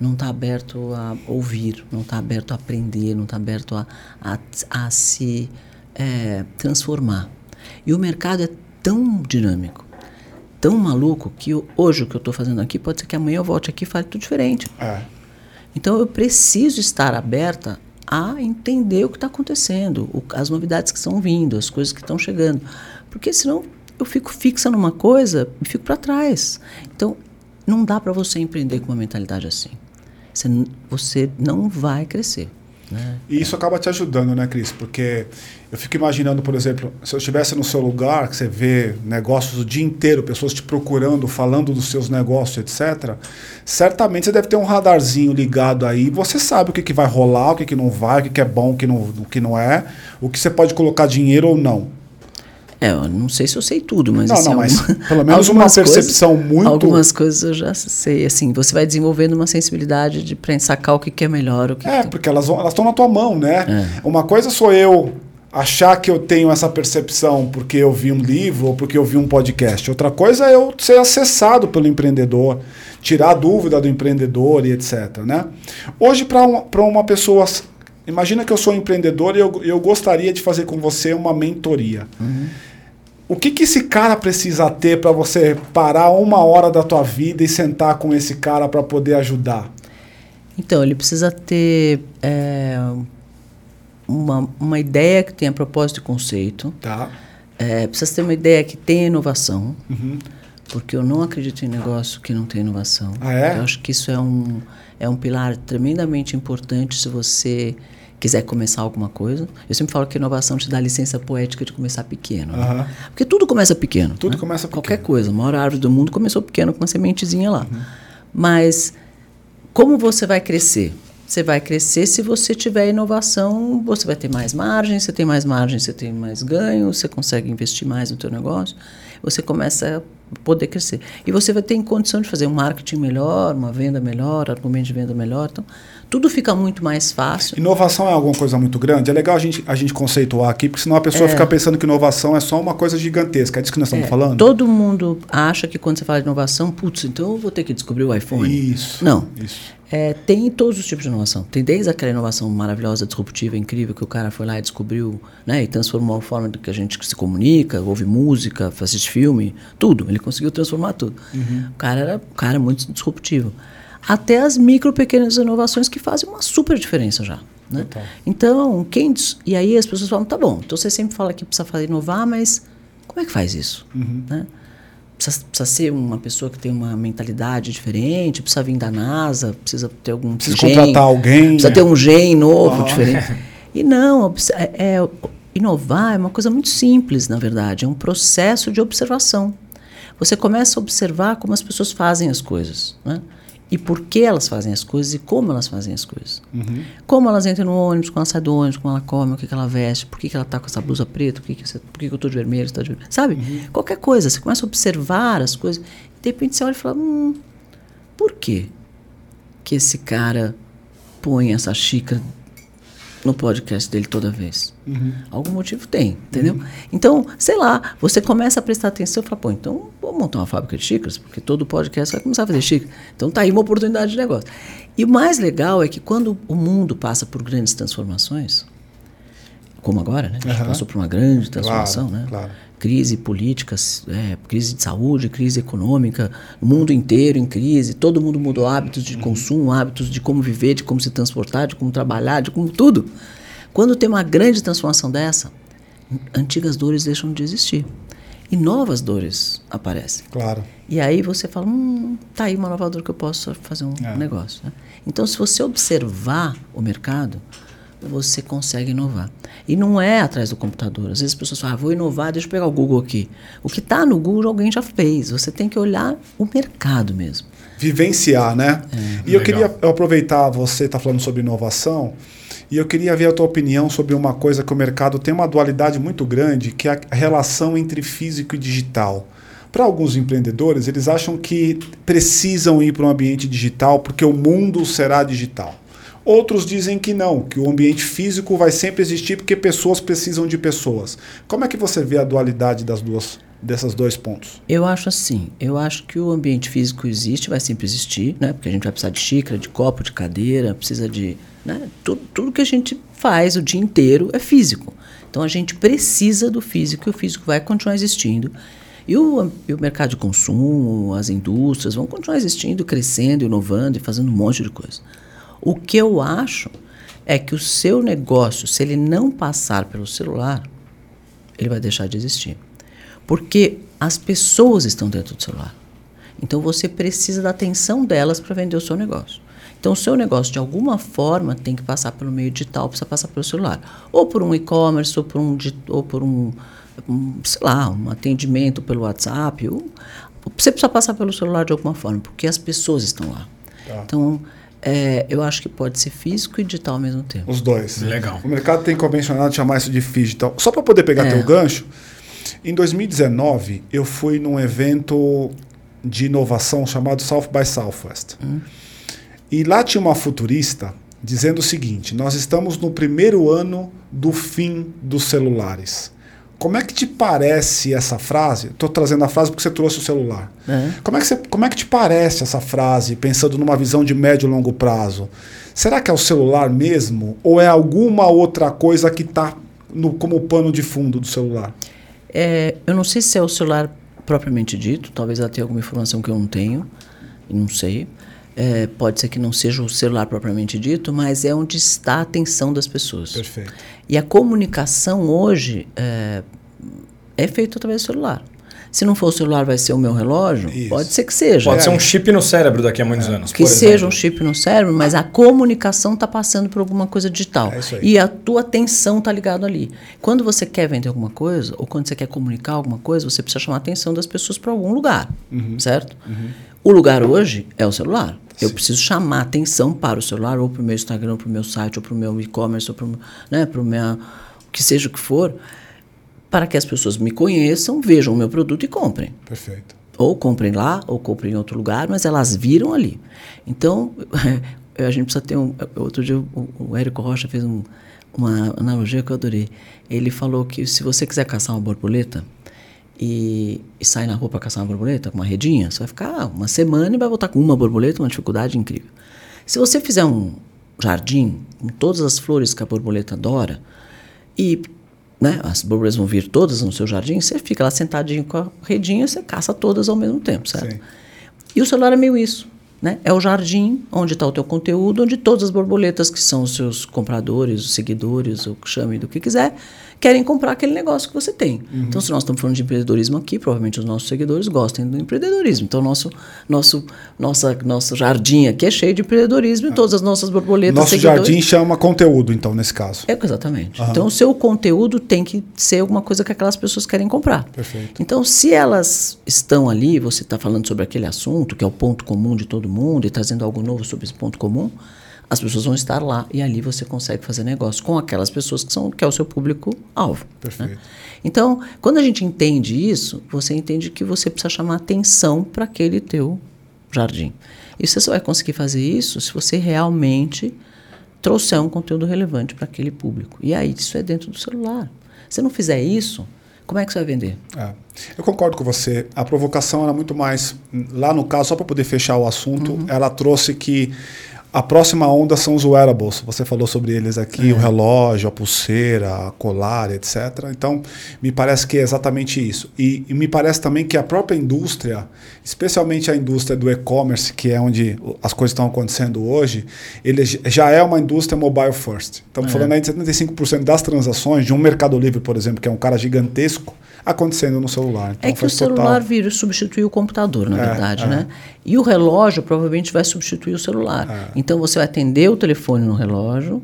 não está aberto a ouvir, não está aberto a aprender, não está aberto a, a, a se é, transformar. E o mercado é tão dinâmico, tão maluco, que hoje o que eu estou fazendo aqui pode ser que amanhã eu volte aqui e fale tudo diferente. É. Então eu preciso estar aberta a entender o que está acontecendo, o- as novidades que estão vindo, as coisas que estão chegando. Porque senão eu fico fixa numa coisa e fico para trás. Então não dá para você empreender com uma mentalidade assim. Você, você não vai crescer. Né? E isso acaba te ajudando, né, Cris? Porque eu fico imaginando, por exemplo, se eu estivesse no seu lugar, que você vê negócios o dia inteiro, pessoas te procurando, falando dos seus negócios, etc. Certamente você deve ter um radarzinho ligado aí. Você sabe o que, que vai rolar, o que, que não vai, o que, que é bom, o que, não, o que não é, o que você pode colocar dinheiro ou não. É, eu não sei se eu sei tudo, mas Não, assim, não, mas alguma- pelo menos uma algumas coisas- percepção muito- Algumas coisas eu já sei. Assim, você vai desenvolvendo uma sensibilidade de pra sacar o que, que é melhor, o que É, que- porque elas estão na tua mão, né? É. Uma coisa sou eu achar que eu tenho essa percepção porque eu vi um livro ou porque eu vi um podcast. Outra coisa é eu ser acessado pelo empreendedor, tirar a dúvida do empreendedor e etc. Né? Hoje, para pra uma pessoa. Imagina que eu sou um empreendedor e eu, eu gostaria de fazer com você uma mentoria. O que, que esse cara precisa ter para você parar uma hora da tua vida e sentar com esse cara para poder ajudar? Então, ele precisa ter é, uma, uma ideia que tenha propósito e conceito. Tá? É, precisa ter uma ideia que tenha inovação. Uhum. Porque eu não acredito em negócio que não tem inovação. Ah, é? Eu acho que isso é um, é um pilar tremendamente importante se você quiser começar alguma coisa, eu sempre falo que inovação te dá licença poética de começar pequeno. né? Aham. Porque tudo começa pequeno. Tudo né? começa Qualquer pequeno. coisa. A maior árvore do mundo começou pequeno, com uma sementezinha lá. Mas como você vai crescer? Você vai crescer se você tiver inovação, você vai ter mais margem, você tem mais margem, você tem mais ganho, você consegue investir mais no teu negócio, você começa a poder crescer. E você vai ter condição de fazer um marketing melhor, uma venda melhor, argumento de venda melhor. Então, tudo fica muito mais fácil. Inovação é alguma coisa muito grande? É legal a gente, a gente conceituar aqui, porque senão a pessoa fica pensando que inovação é só uma coisa gigantesca. É disso que nós estamos falando? Todo mundo acha que quando você fala de inovação, putz, então eu vou ter que descobrir o iPhone. Isso. Não. Isso. É, tem todos os tipos de inovação. Tem desde aquela inovação maravilhosa, disruptiva, incrível, que o cara foi lá e descobriu, né, e transformou a forma que a gente se comunica, ouve música, assiste filme, tudo. Ele conseguiu transformar tudo. O cara era um cara muito disruptivo. Até as micro, pequenas inovações que fazem uma super diferença já. Né? Então, quem. E aí as pessoas falam, tá bom, então você sempre fala que precisa fazer inovar, mas como é que faz isso? Né? Precisa, precisa ser uma pessoa que tem uma mentalidade diferente, precisa vir da NASA, precisa ter algum Precisa gen, contratar alguém, Precisa né? ter um gen novo, Ah. diferente. E não, é, é- inovar é uma coisa muito simples, na verdade. É um processo de observação. Você começa a observar como as pessoas fazem as coisas, né? E por que elas fazem as coisas e como elas fazem as coisas. Como elas entram no ônibus, como ela sai do ônibus, como ela come, o que, que ela veste, por que, que ela está com essa blusa preta, por que, que, você- por que, que eu estou de vermelho, você tá de vermelho. Sabe? Qualquer coisa. Você começa a observar as coisas. De repente você olha e fala, hum, por quê que esse cara põe essa xícara no podcast dele toda vez? Algum motivo tem, entendeu? Então, sei lá, você começa a prestar atenção e fala, pô, então vou montar uma fábrica de xícaras, porque todo podcast vai começar a fazer xícara. Então tá aí uma oportunidade de negócio. E o mais legal é que quando o mundo passa por grandes transformações, como agora, né? A gente Aham. passou por uma grande transformação, Claro, né? claro. Crise política, é, crise de saúde, crise econômica, o mundo inteiro em crise, todo mundo mudou hábitos de consumo, hábitos de como viver, de como se transportar, de como trabalhar, de como tudo. Quando tem uma grande transformação dessa, antigas dores deixam de existir e novas dores aparecem. Claro. E aí você fala, hum, tá aí uma nova dor que eu posso fazer um É. negócio. né? Então, se você observar o mercado, você consegue inovar. E não é atrás do computador. Às vezes as pessoas falam, ah, vou inovar, deixa eu pegar o Google aqui. O que está no Google alguém já fez. Você tem que olhar o mercado mesmo. Vivenciar, né? e eu Legal. queria eu aproveitar, você está falando sobre inovação, e eu queria ver a tua opinião sobre uma coisa que o mercado tem uma dualidade muito grande, que é a relação entre físico e digital. Para alguns empreendedores, eles acham que precisam ir para um ambiente digital porque o mundo será digital. Outros dizem que não, que o ambiente físico vai sempre existir porque pessoas precisam de pessoas. Como é que você vê a dualidade das duas, desses dois pontos? Eu acho assim, eu acho que o ambiente físico existe, vai sempre existir, né? Porque a gente vai precisar de xícara, de copo, de cadeira, precisa de, né? Tudo, tudo que a gente faz o dia inteiro é físico. Então a gente precisa do físico e o físico vai continuar existindo. E o, e o mercado de consumo, as indústrias vão continuar existindo, crescendo, inovando e fazendo um monte de coisa. O que eu acho é que o seu negócio, se ele não passar pelo celular, ele vai deixar de existir. Porque as pessoas estão dentro do celular. Então você precisa da atenção delas para vender o seu negócio. Então o seu negócio, de alguma forma, tem que passar pelo meio digital, precisa passar pelo celular. Ou por um e-commerce, ou por um, ou por um, um, sei lá, um atendimento pelo WhatsApp. Ou, você precisa passar pelo celular de alguma forma, porque as pessoas estão lá. Tá. Então, é, eu acho que pode ser físico e digital ao mesmo tempo. Os dois. Legal. O mercado tem convencionado chamar isso de digital. Só para poder pegar É. teu gancho, em 2019 eu fui num evento de inovação chamado South by Southwest. E lá tinha uma futurista dizendo o seguinte: nós estamos no primeiro ano do fim dos celulares. Como é que te parece essa frase? Estou trazendo a frase porque você trouxe o celular. É. Como, é que você, como é que te parece essa frase, pensando numa visão de médio e longo prazo? Será que é o celular mesmo? Ou é alguma outra coisa que está como pano de fundo do celular? É, eu não sei se é o celular propriamente dito, talvez ela tenha alguma informação que eu não tenho, não sei. É, pode ser que não seja o celular propriamente dito, mas é onde está a atenção das pessoas. Perfeito. E a comunicação hoje é, é feita através do celular. Se não for o celular, vai ser o meu relógio? Isso. Pode ser que seja. Pode ser um chip no cérebro daqui a muitos anos. que seja um chip no cérebro, mas a comunicação está passando por alguma coisa digital. É. E a tua atenção está ligada ali. Quando você quer vender alguma coisa, ou quando você quer comunicar alguma coisa, você precisa chamar a atenção das pessoas para algum lugar, Uhum. certo? O lugar hoje é o celular. Eu preciso chamar atenção para o celular, ou para o meu Instagram, ou para o meu site, ou para o meu e-commerce, ou para o né, pro meu, que seja o que for, para que as pessoas me conheçam, vejam o meu produto e comprem Perfeito. ou comprem lá, ou comprem em outro lugar, mas elas viram ali. Então, a gente precisa ter um. Outro dia o, o Érico Rocha fez um, uma analogia que eu adorei. Ele falou que se você quiser caçar uma borboleta e, e sair na rua para caçar uma borboleta com uma redinha, você vai ficar uma semana e vai voltar com uma borboleta, uma dificuldade incrível. Se você fizer um jardim com todas as flores que a borboleta adora e né, as borboletas vão vir todas no seu jardim, você fica lá sentadinho com a redinha, você caça todas ao mesmo tempo, certo? Sim. E o celular é meio isso. Né? É o jardim onde está o teu conteúdo, onde todas as borboletas que são os seus compradores, os seguidores, ou chame do que quiser, querem comprar aquele negócio que você tem. Então, se nós estamos falando de empreendedorismo aqui, provavelmente os nossos seguidores gostem do empreendedorismo. Então, nosso, nosso, nossa, nosso jardim aqui é cheio de empreendedorismo e todas as nossas borboletas Nosso seguidores- jardim chama conteúdo, então, nesse caso. é, exatamente. Então, o seu conteúdo tem que ser alguma coisa que aquelas pessoas querem comprar. Perfeito. Então, se elas estão ali, você está falando sobre aquele assunto, que é o ponto comum de todo mundo, e trazendo algo novo sobre esse ponto comum, as pessoas vão estar lá e ali você consegue fazer negócio com aquelas pessoas que, são, que é o seu público-alvo. Perfeito. Então, quando a gente entende isso, você entende que você precisa chamar atenção para aquele teu jardim. E você só vai conseguir fazer isso se você realmente trouxer um conteúdo relevante para aquele público. E aí, isso é dentro do celular. Se não fizer isso, como é que você vai vender? É. Eu concordo com você. A provocação era muito mais. Lá no caso, só para poder fechar o assunto, Uhum. ela trouxe que a próxima onda são os wearables. Você falou sobre eles aqui: o relógio, a pulseira, a colar, etc. Então, me parece que é exatamente isso. E, e me parece também que a própria indústria, especialmente a indústria do e-commerce, que é onde as coisas estão acontecendo hoje, ele já é uma indústria mobile first. Estamos falando aí de 75% das transações de um Mercado Livre, por exemplo, que é um cara gigantesco, acontecendo no celular. Então é que o faz total- celular vira substituir o computador, na É, verdade, é. né? E o relógio provavelmente vai substituir o celular. Então você vai atender o telefone no relógio,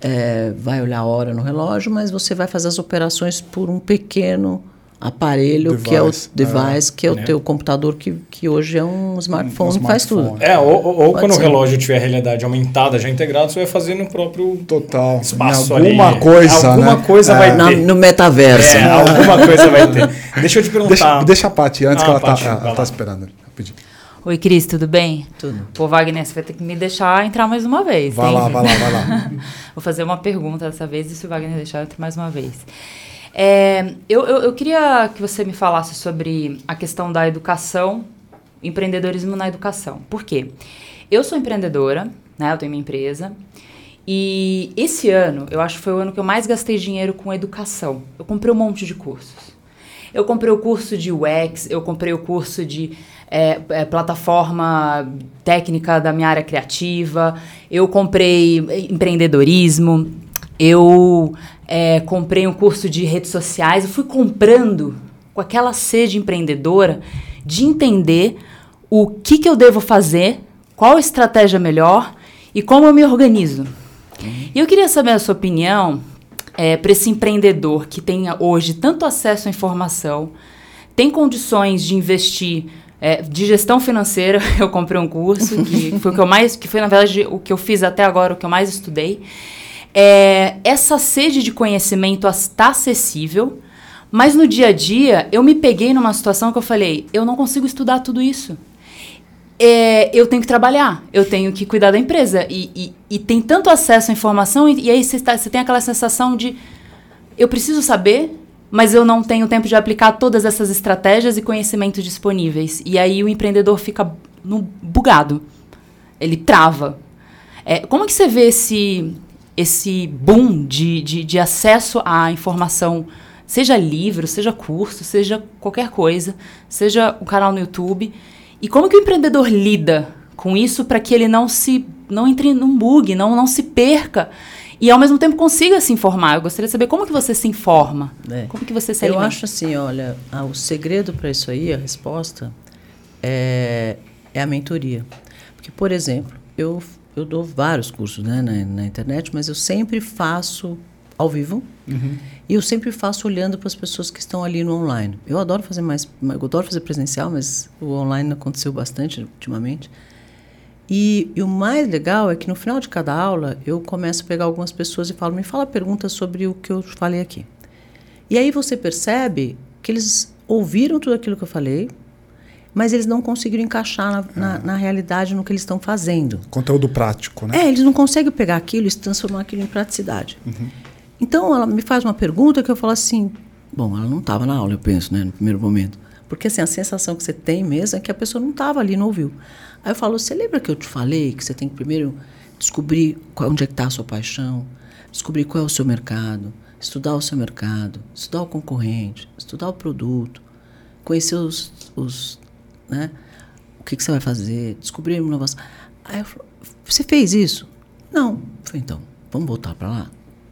é, vai olhar a hora no relógio, mas você vai fazer as operações por um pequeno aparelho que é o Device, device, que é o Né? teu computador, que, que hoje é um smartphone que faz tudo. smartphone. É, ou, ou- quando ser. o relógio tiver a realidade aumentada, já integrado, você vai fazer no próprio Total. espaço alguma ali. coisa, Alguma né? coisa vai Na- ter. no metaverso. É, alguma coisa vai ter. Deixa eu te perguntar. Deixa, deixa a Paty antes Ah, que ela, tá, Paty, ela vai tá esperando. Rapidinho. Oi, Cris, tudo bem? Tudo. Pô, Wagner, você vai ter que me deixar entrar mais uma vez. Vai hein? lá, vai lá, vai lá. Vou fazer uma pergunta dessa vez e se o Wagner deixar eu entro mais uma vez. É, eu, eu, eu queria que você me falasse sobre a questão da educação, empreendedorismo na educação. Por quê? Eu sou empreendedora, né? Eu tenho minha empresa. E esse ano, eu acho que foi o ano que eu mais gastei dinheiro com educação. Eu comprei um monte de cursos. Eu comprei o curso de UX, eu comprei o curso de é, é, plataforma técnica da minha área criativa, eu comprei empreendedorismo, eu é, comprei um curso de redes sociais, eu fui comprando com aquela sede empreendedora de entender o que, que eu devo fazer, qual estratégia melhor e como eu me organizo. E eu queria saber a sua opinião é, para esse empreendedor que tem hoje tanto acesso à informação, tem condições de investir é, de gestão financeira. Eu comprei um curso que foi o que eu mais, que foi na verdade o que eu fiz até agora, o que eu mais estudei. É, essa sede de conhecimento está acessível, mas no dia a dia eu me peguei numa situação que eu falei, eu não consigo estudar tudo isso é, eu tenho que trabalhar, eu tenho que cuidar da empresa. E, e, e tem tanto acesso à informação, e, e aí você tá- tem aquela sensação de eu preciso saber, mas eu não tenho tempo de aplicar todas essas estratégias e conhecimentos disponíveis. E aí o empreendedor fica no, bugado. Ele trava. É, como que você vê esse, esse boom de, de, de acesso à informação, seja livro, seja curso, seja qualquer coisa, seja o canal no YouTube? E como que o empreendedor lida com isso para que ele não se não entre num bug, não, não se perca e ao mesmo tempo consiga se informar. Eu gostaria de saber como que você se informa. É. Como que você se Eu acho assim, olha, ah, o segredo para isso aí, a resposta, é, é a mentoria. Porque, por exemplo, eu, eu dou vários cursos né, na, na internet, mas eu sempre faço ao vivo e eu sempre faço olhando para as pessoas que estão ali no online. Eu adoro fazer mais, eu adoro fazer presencial, mas o online aconteceu bastante ultimamente. E, e o mais legal é que no final de cada aula eu começo a pegar algumas pessoas e falo, me fala perguntas sobre o que eu falei aqui. E aí você percebe que eles ouviram tudo aquilo que eu falei, mas eles não conseguiram encaixar na, na, na realidade, no que eles estão fazendo. Conteúdo prático, né? É, eles não conseguem pegar aquilo e transformar aquilo em praticidade. Então ela me faz uma pergunta que eu falo assim, bom, ela não estava na aula, eu penso, né, no primeiro momento. Porque assim, a sensação que você tem mesmo é que a pessoa não estava ali, não ouviu. Aí eu falo, você lembra que eu te falei que você tem que primeiro descobrir qual, onde é que está a sua paixão, descobrir qual é o seu mercado, estudar o seu mercado, estudar o concorrente, estudar o produto, conhecer os, os né, o que, que você vai fazer, descobrir inovação. Aí eu falo, você fez isso? Não. Falei, então, vamos voltar para lá?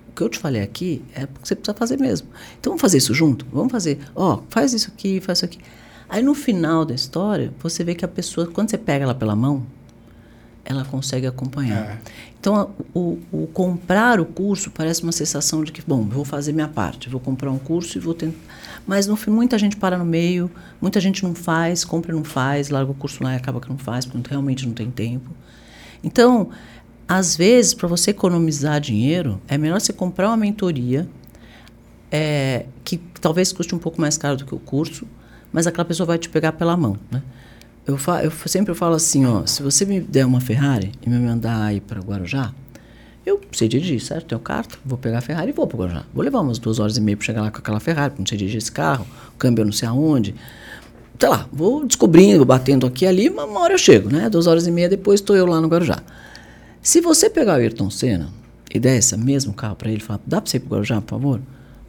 O que eu te falei aqui é porque você precisa fazer mesmo. Então vamos fazer isso junto? Vamos fazer. Ó, faz isso aqui, faz isso aqui. Aí no final da história, você vê que a pessoa, quando você pega ela pela mão, ela consegue acompanhar. É. Então, o, o comprar o curso parece uma sensação de que, bom, vou fazer minha parte, vou comprar um curso e vou tentar. Mas no fim, muita gente para no meio, muita gente não faz, compra e não faz, larga o curso lá e acaba que não faz, porque realmente não tem tempo. Então, às vezes, para você economizar dinheiro, é melhor você comprar uma mentoria é, que talvez custe um pouco mais caro do que o curso, mas aquela pessoa vai te pegar pela mão, né? Eu, fa eu sempre falo assim, ó, se você me der uma Ferrari e me mandar aí para Guarujá, eu sei dirigir, certo? Tenho carta, vou pegar a Ferrari e vou para Guarujá. Vou levar umas duas horas e meia para chegar lá com aquela Ferrari, porque não sei dirigir esse carro, o câmbio eu não sei aonde. Sei lá, vou descobrindo, batendo aqui e ali, uma uma hora eu chego, né? Duas horas e meia depois estou eu lá no Guarujá. Se você pegar o Ayrton Senna e der esse mesmo carro para ele e falar, dá para você ir para Guarujá, por favor?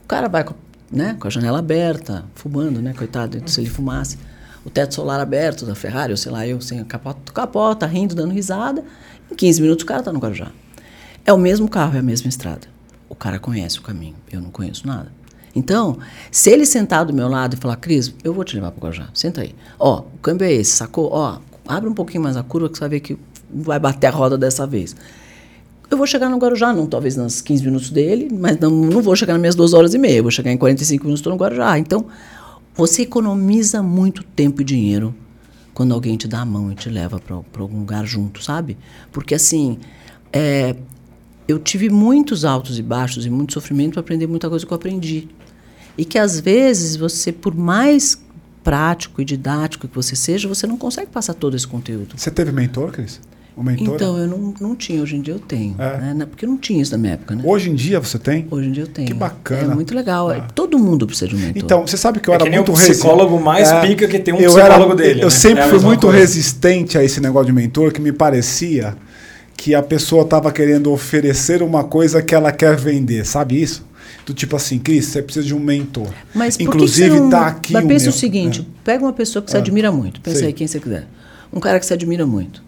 O cara vai com, né, com a janela aberta, fumando, né, coitado, se ele fumasse. O teto solar aberto da Ferrari, ou sei lá, eu sem a capota, capota, rindo, dando risada. Em 15 minutos o cara está no Guarujá. É o mesmo carro, é a mesma estrada. O cara conhece o caminho, eu não conheço nada. Então, se ele sentar do meu lado e falar, Cris, eu vou te levar para o Guarujá, senta aí. Ó, o câmbio é esse, sacou? Ó, abre um pouquinho mais a curva que você vai ver que vai bater a roda dessa vez. Eu vou chegar no Guarujá, não talvez nos 15 minutos dele, mas não, não vou chegar nas minhas duas horas e meia, eu vou chegar em 45 minutos estou no Guarujá. Então, você economiza muito tempo e dinheiro quando alguém te dá a mão e te leva para algum lugar junto, sabe? Porque assim, é, eu tive muitos altos e baixos e muito sofrimento para aprender muita coisa que eu aprendi. E que às vezes você, por mais prático e didático que você seja, você não consegue passar todo esse conteúdo. Você teve mentor, Cris? Um mentor? Então, eu não, não tinha, hoje em dia eu tenho. É. Né? Porque não tinha isso na minha época, né? Hoje em dia você tem? Hoje em dia eu tenho. Que bacana. É muito legal. Ah. Todo mundo precisa de um mentor. Então, você sabe que eu É era que muito o resi- psicólogo mais pica que tem um eu psicólogo dele, Eu né? sempre É fui muito coisa. resistente a esse negócio de mentor, que me parecia que a pessoa estava querendo oferecer uma coisa que ela quer vender, sabe isso? Do tipo assim, Cris, você precisa de um mentor. Mas Inclusive, que você não... tá aqui Mas o pensa meu. o seguinte, É. pega uma pessoa que você Ah. admira muito, pensa Sei. aí quem você quiser. Um cara que você admira muito.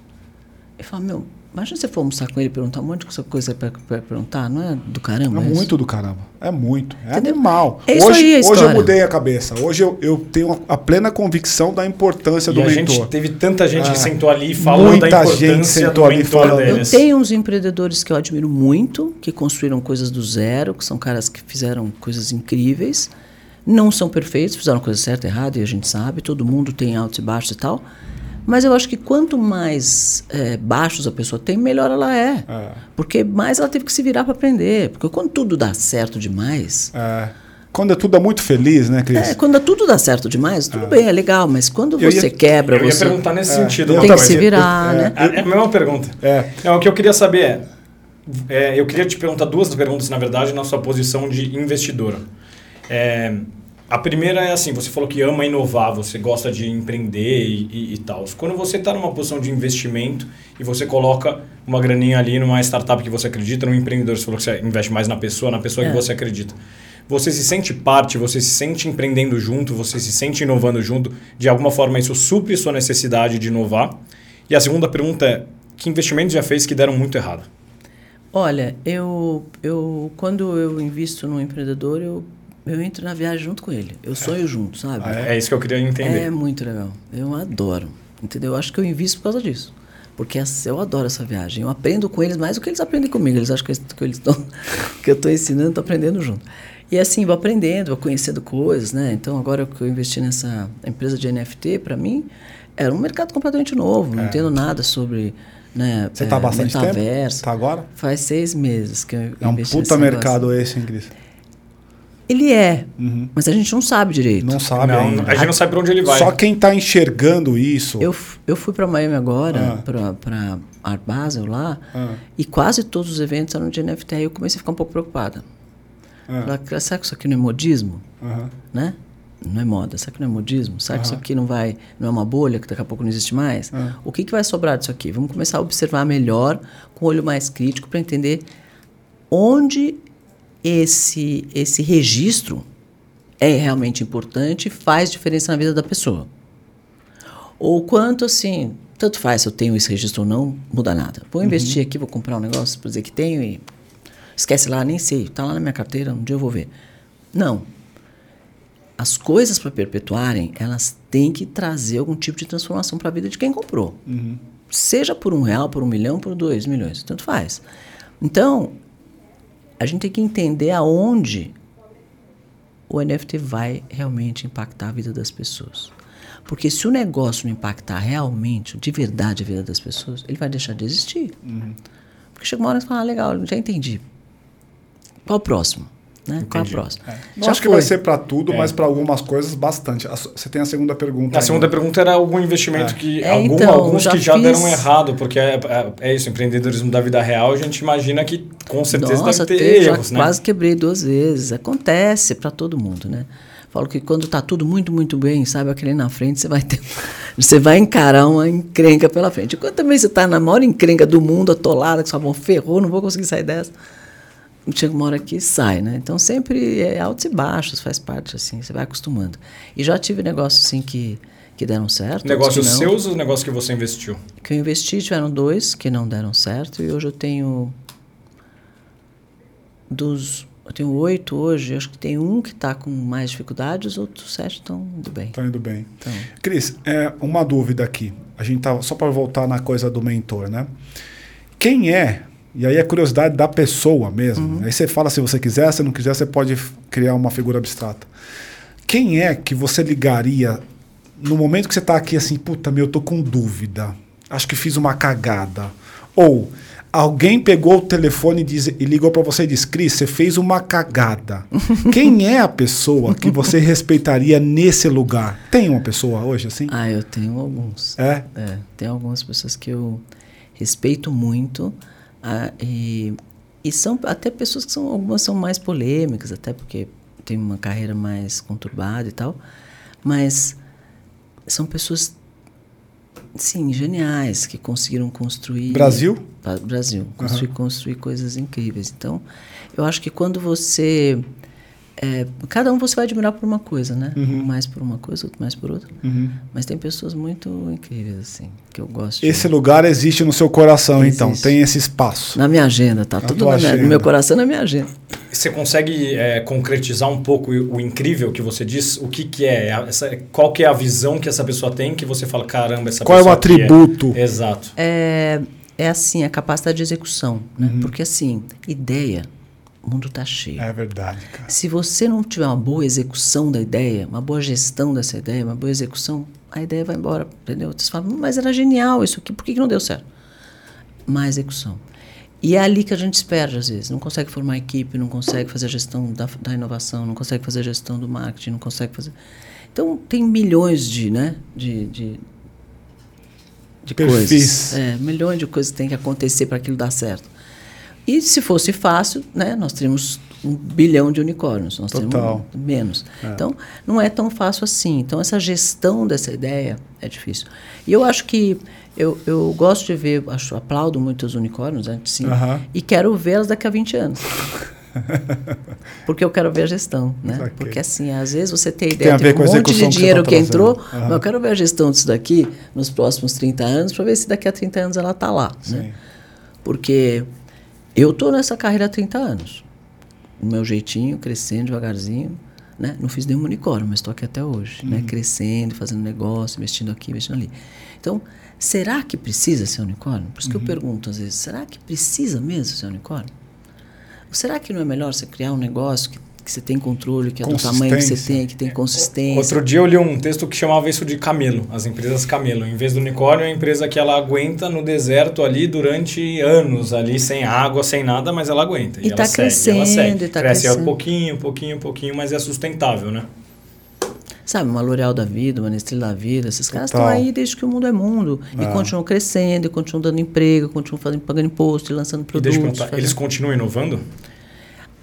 E fala, meu, imagina você for almoçar com ele e perguntar um monte de coisa pra, pra perguntar, não é do caramba É isso? muito do caramba. É muito. É Entendeu? animal. É isso hoje, aí a hoje eu mudei a cabeça. Hoje eu, eu tenho a plena convicção da importância E do a mentor. gente teve tanta gente Ah, que sentou ali falando muita da gente importância sentou do ali falando. Eu deles. tenho uns empreendedores que eu admiro muito, que construíram coisas do zero, que são caras que fizeram coisas incríveis. Não são perfeitos, fizeram coisa certa e errada, e a gente sabe, todo mundo tem altos e baixos e tal. Mas eu acho que quanto mais eh, baixos a pessoa tem, melhor ela é. É. Porque mais ela teve que se virar para aprender. Porque quando tudo dá certo demais. É. Quando é tudo é muito feliz, né, Cris? É, quando tudo dá certo demais, tudo bem, é legal, mas quando Eu você ia- quebra, Eu ia você. perguntar nesse sentido. eu Tem que se coisa. virar, É. né? É é a mesma pergunta. É. Não, o que eu queria saber é, é, eu queria te perguntar duas perguntas, na verdade, na sua posição de investidora. É, a primeira é assim, você falou que ama inovar, você gosta de empreender e, e, e tal. Quando você está numa posição de investimento e você coloca uma graninha ali numa startup que você acredita, num empreendedor, você falou que você investe mais na pessoa, na pessoa É. que você acredita. Você se sente parte, você se sente empreendendo junto, você se sente inovando junto. De alguma forma, isso supre sua necessidade de inovar. E a segunda pergunta é: que investimentos já fez que deram muito errado? Olha, eu, eu quando eu invisto num empreendedor, eu, eu entro na viagem junto com ele. Eu sonho junto, sabe? Ah, é? é isso que eu queria entender. É muito legal. Eu adoro. Entendeu? Eu acho que eu invisto por causa disso. Porque eu adoro essa viagem. Eu aprendo com eles mais do que eles aprendem comigo. Eles acham que, que, eles tão, que eu estou ensinando, estou aprendendo junto. E assim, vou aprendendo, vou conhecendo coisas, né? Então, agora que eu investi nessa empresa de NFT, para mim, era um mercado completamente novo. Não é. entendo nada sobre né, Você está é, bastante metaverso. tempo? Está agora? Faz seis meses que eu É um puta mercado esse, hein, Cris? Ele é, uhum. mas a gente não sabe direito. Não sabe não, ainda. A gente não sabe para onde ele vai. Só quem está enxergando isso. Eu, eu fui para Miami agora, ah. para Art Basel lá, ah. e quase todos os eventos eram de NFT. Aí eu comecei a ficar um pouco preocupada. Ah. Falei, será que isso aqui não é modismo? Uhum. Né? Não é moda, será que não é modismo? Será uhum. que isso aqui não vai, não é uma bolha que daqui a pouco não existe mais? O que, que vai sobrar disso aqui? Vamos começar a observar melhor, com um olho mais crítico, para entender onde esse, esse registro é realmente importante e faz diferença na vida da pessoa. Ou quanto assim, tanto faz se eu tenho esse registro ou não, muda nada. Vou investir uhum. aqui, vou comprar um negócio para dizer que tenho e esquece lá, nem sei, está lá na minha carteira, um dia eu vou ver. Não. As coisas para perpetuarem, elas têm que trazer algum tipo de transformação para a vida de quem comprou. Uhum. Seja por um real, por um milhão, por dois milhões, tanto faz. Então, a gente tem que entender aonde o NFT vai realmente impactar a vida das pessoas. Porque se o negócio não impactar realmente, de verdade, a vida das pessoas, ele vai deixar de existir. Uhum. Porque chega uma hora que você fala, ah, legal, já entendi. Qual o próximo? Né? Qual a próxima? É. Não acho foi. que vai ser para tudo, é. mas para algumas coisas bastante. Você tem a segunda pergunta. A segunda pergunta era algum investimento é. que. É, algum, então, alguns já que já fiz... deram errado, porque é, é, é, isso, empreendedorismo da vida real, a gente imagina que com certeza Nossa, deve ter erros. Né? Quase quebrei duas vezes. Acontece para todo mundo, né? Falo que quando está tudo muito, muito bem, sabe, aquele na frente, você vai ter. Você vai encarar uma encrenca pela frente. Enquanto também você está na maior encrenca do mundo, atolada, que sua mão ferrou, não vou conseguir sair dessa chega uma hora que sai, né? Então sempre é altos e baixos, faz parte assim, você vai acostumando. E já tive negócios assim que que deram certo. Negócios seus ou negócios que você investiu? Que eu investi tiveram dois que não deram certo e hoje eu tenho dos eu tenho oito hoje, acho que tem um que está com mais dificuldades, os outros sete estão indo bem. Estão indo bem. Então. Cris, é, uma dúvida aqui. A gente tá só para voltar na coisa do mentor, né? Quem é e aí é curiosidade da pessoa mesmo. Uhum. Aí você fala se você quiser, se não quiser, você pode criar uma figura abstrata. Quem é que você ligaria no momento que você está aqui assim, puta, meu, eu tô com dúvida. Acho que fiz uma cagada. Ou alguém pegou o telefone e, diz, e ligou para você e disse: Cris, você fez uma cagada. Quem é a pessoa que você respeitaria nesse lugar? Tem uma pessoa hoje assim? Ah, eu tenho alguns. É? É, tem algumas pessoas que eu respeito muito. Ah, e, e são até pessoas que são algumas são mais polêmicas, até porque tem uma carreira mais conturbada e tal, mas são pessoas sim geniais que conseguiram construir Brasil? Brasil. Construir uhum. construir coisas incríveis. Então eu acho que quando você é, cada um você vai admirar por uma coisa, né? Uhum. Um mais por uma coisa, outro mais por outra. Uhum. Mas tem pessoas muito incríveis, assim, que eu gosto. Esse de... lugar existe no seu coração, existe. então. Tem esse espaço. Na minha agenda, tá? Na Tudo na minha, no meu coração na minha agenda. Você consegue é, concretizar um pouco o incrível que você diz? O que, que é? Essa, qual que é a visão que essa pessoa tem que você fala, caramba, essa qual pessoa. Qual é o atributo? É... Exato. É, é assim, a capacidade de execução. Né? Uhum. Porque, assim, ideia o mundo está cheio. É verdade, cara. Se você não tiver uma boa execução da ideia, uma boa gestão dessa ideia, uma boa execução, a ideia vai embora, entendeu? Você fala, mas era genial isso aqui, por que, que não deu certo? Má execução. E é ali que a gente espera, às vezes. Não consegue formar equipe, não consegue fazer a gestão da, da inovação, não consegue fazer a gestão do marketing, não consegue fazer. Então, tem milhões de, né, de, de, de coisas. É, milhões de coisas que tem que acontecer para aquilo dar certo. E se fosse fácil, né, nós teríamos um bilhão de unicórnios, nós Total. temos menos. É. Então, não é tão fácil assim. Então, essa gestão dessa ideia é difícil. E eu acho que eu, eu gosto de ver, acho, aplaudo muito os unicórnios, antes sim, e quero vê-las daqui a 20 anos. Porque eu quero ver a gestão, né? Okay. Porque assim, às vezes você tem ideia tem de um monte de dinheiro que, tá que entrou, uhum. mas eu quero ver a gestão disso daqui nos próximos 30 anos para ver se daqui a 30 anos ela está lá, né? Porque Eu estou nessa carreira há 30 anos. O meu jeitinho, crescendo devagarzinho. Né? Não fiz nenhum unicórnio, mas estou aqui até hoje. Né? Crescendo, fazendo negócio, investindo aqui, investindo ali. Então, será que precisa ser unicórnio? Por isso que eu pergunto às vezes, será que precisa mesmo ser unicórnio? Ou será que não é melhor você criar um negócio que, que você tem controle, que é do tamanho que você tem, que tem consistência? Outro dia eu li um texto que chamava isso de camelo, as empresas camelo. Em vez do unicórnio, é a empresa que ela aguenta no deserto ali durante anos, ali sem água, sem nada, mas ela aguenta. E tá ela crescendo, segue. e tá Cresce crescendo. pouquinho, pouquinho, pouquinho, mas é sustentável, né? Sabe, uma L'Oréal da vida, uma Nestlé da vida, esses caras estão aí desde que o mundo é mundo. E Ah. continuam crescendo, e continuam dando emprego, continuam fazendo, pagando imposto, e lançando E produtos. deixa eu perguntar, fazendo- eles continuam inovando?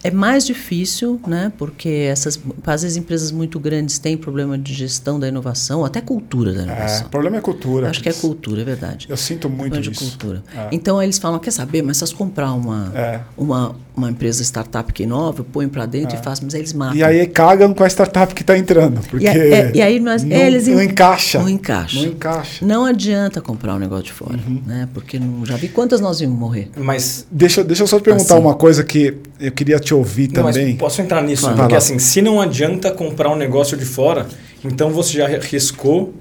É mais difícil, né? Porque essas, às vezes empresas muito grandes têm problema de gestão da inovação, até cultura da É, inovação. o problema é cultura. Eu acho que é cultura, é verdade. Eu sinto muito Problema de disso. cultura. É. Então aí eles falam, quer saber, mas se comprar uma, É. uma, uma empresa startup que inova, põe para dentro e faz, mas aí eles matam. E aí cagam com a startup que está entrando. Porque E, a- é- e aí nós, não, eles não en- encaixa. Não encaixa. Não encaixa. Não adianta comprar um negócio de fora, Uhum. né? Porque não, já vi quantas nós vimos morrer. Mas Deixa, deixa eu só te perguntar Assim. uma coisa que eu queria te ouvir Não, mas também. posso entrar nisso? Claro. Porque assim, se não adianta comprar um negócio de fora, então você já arriscou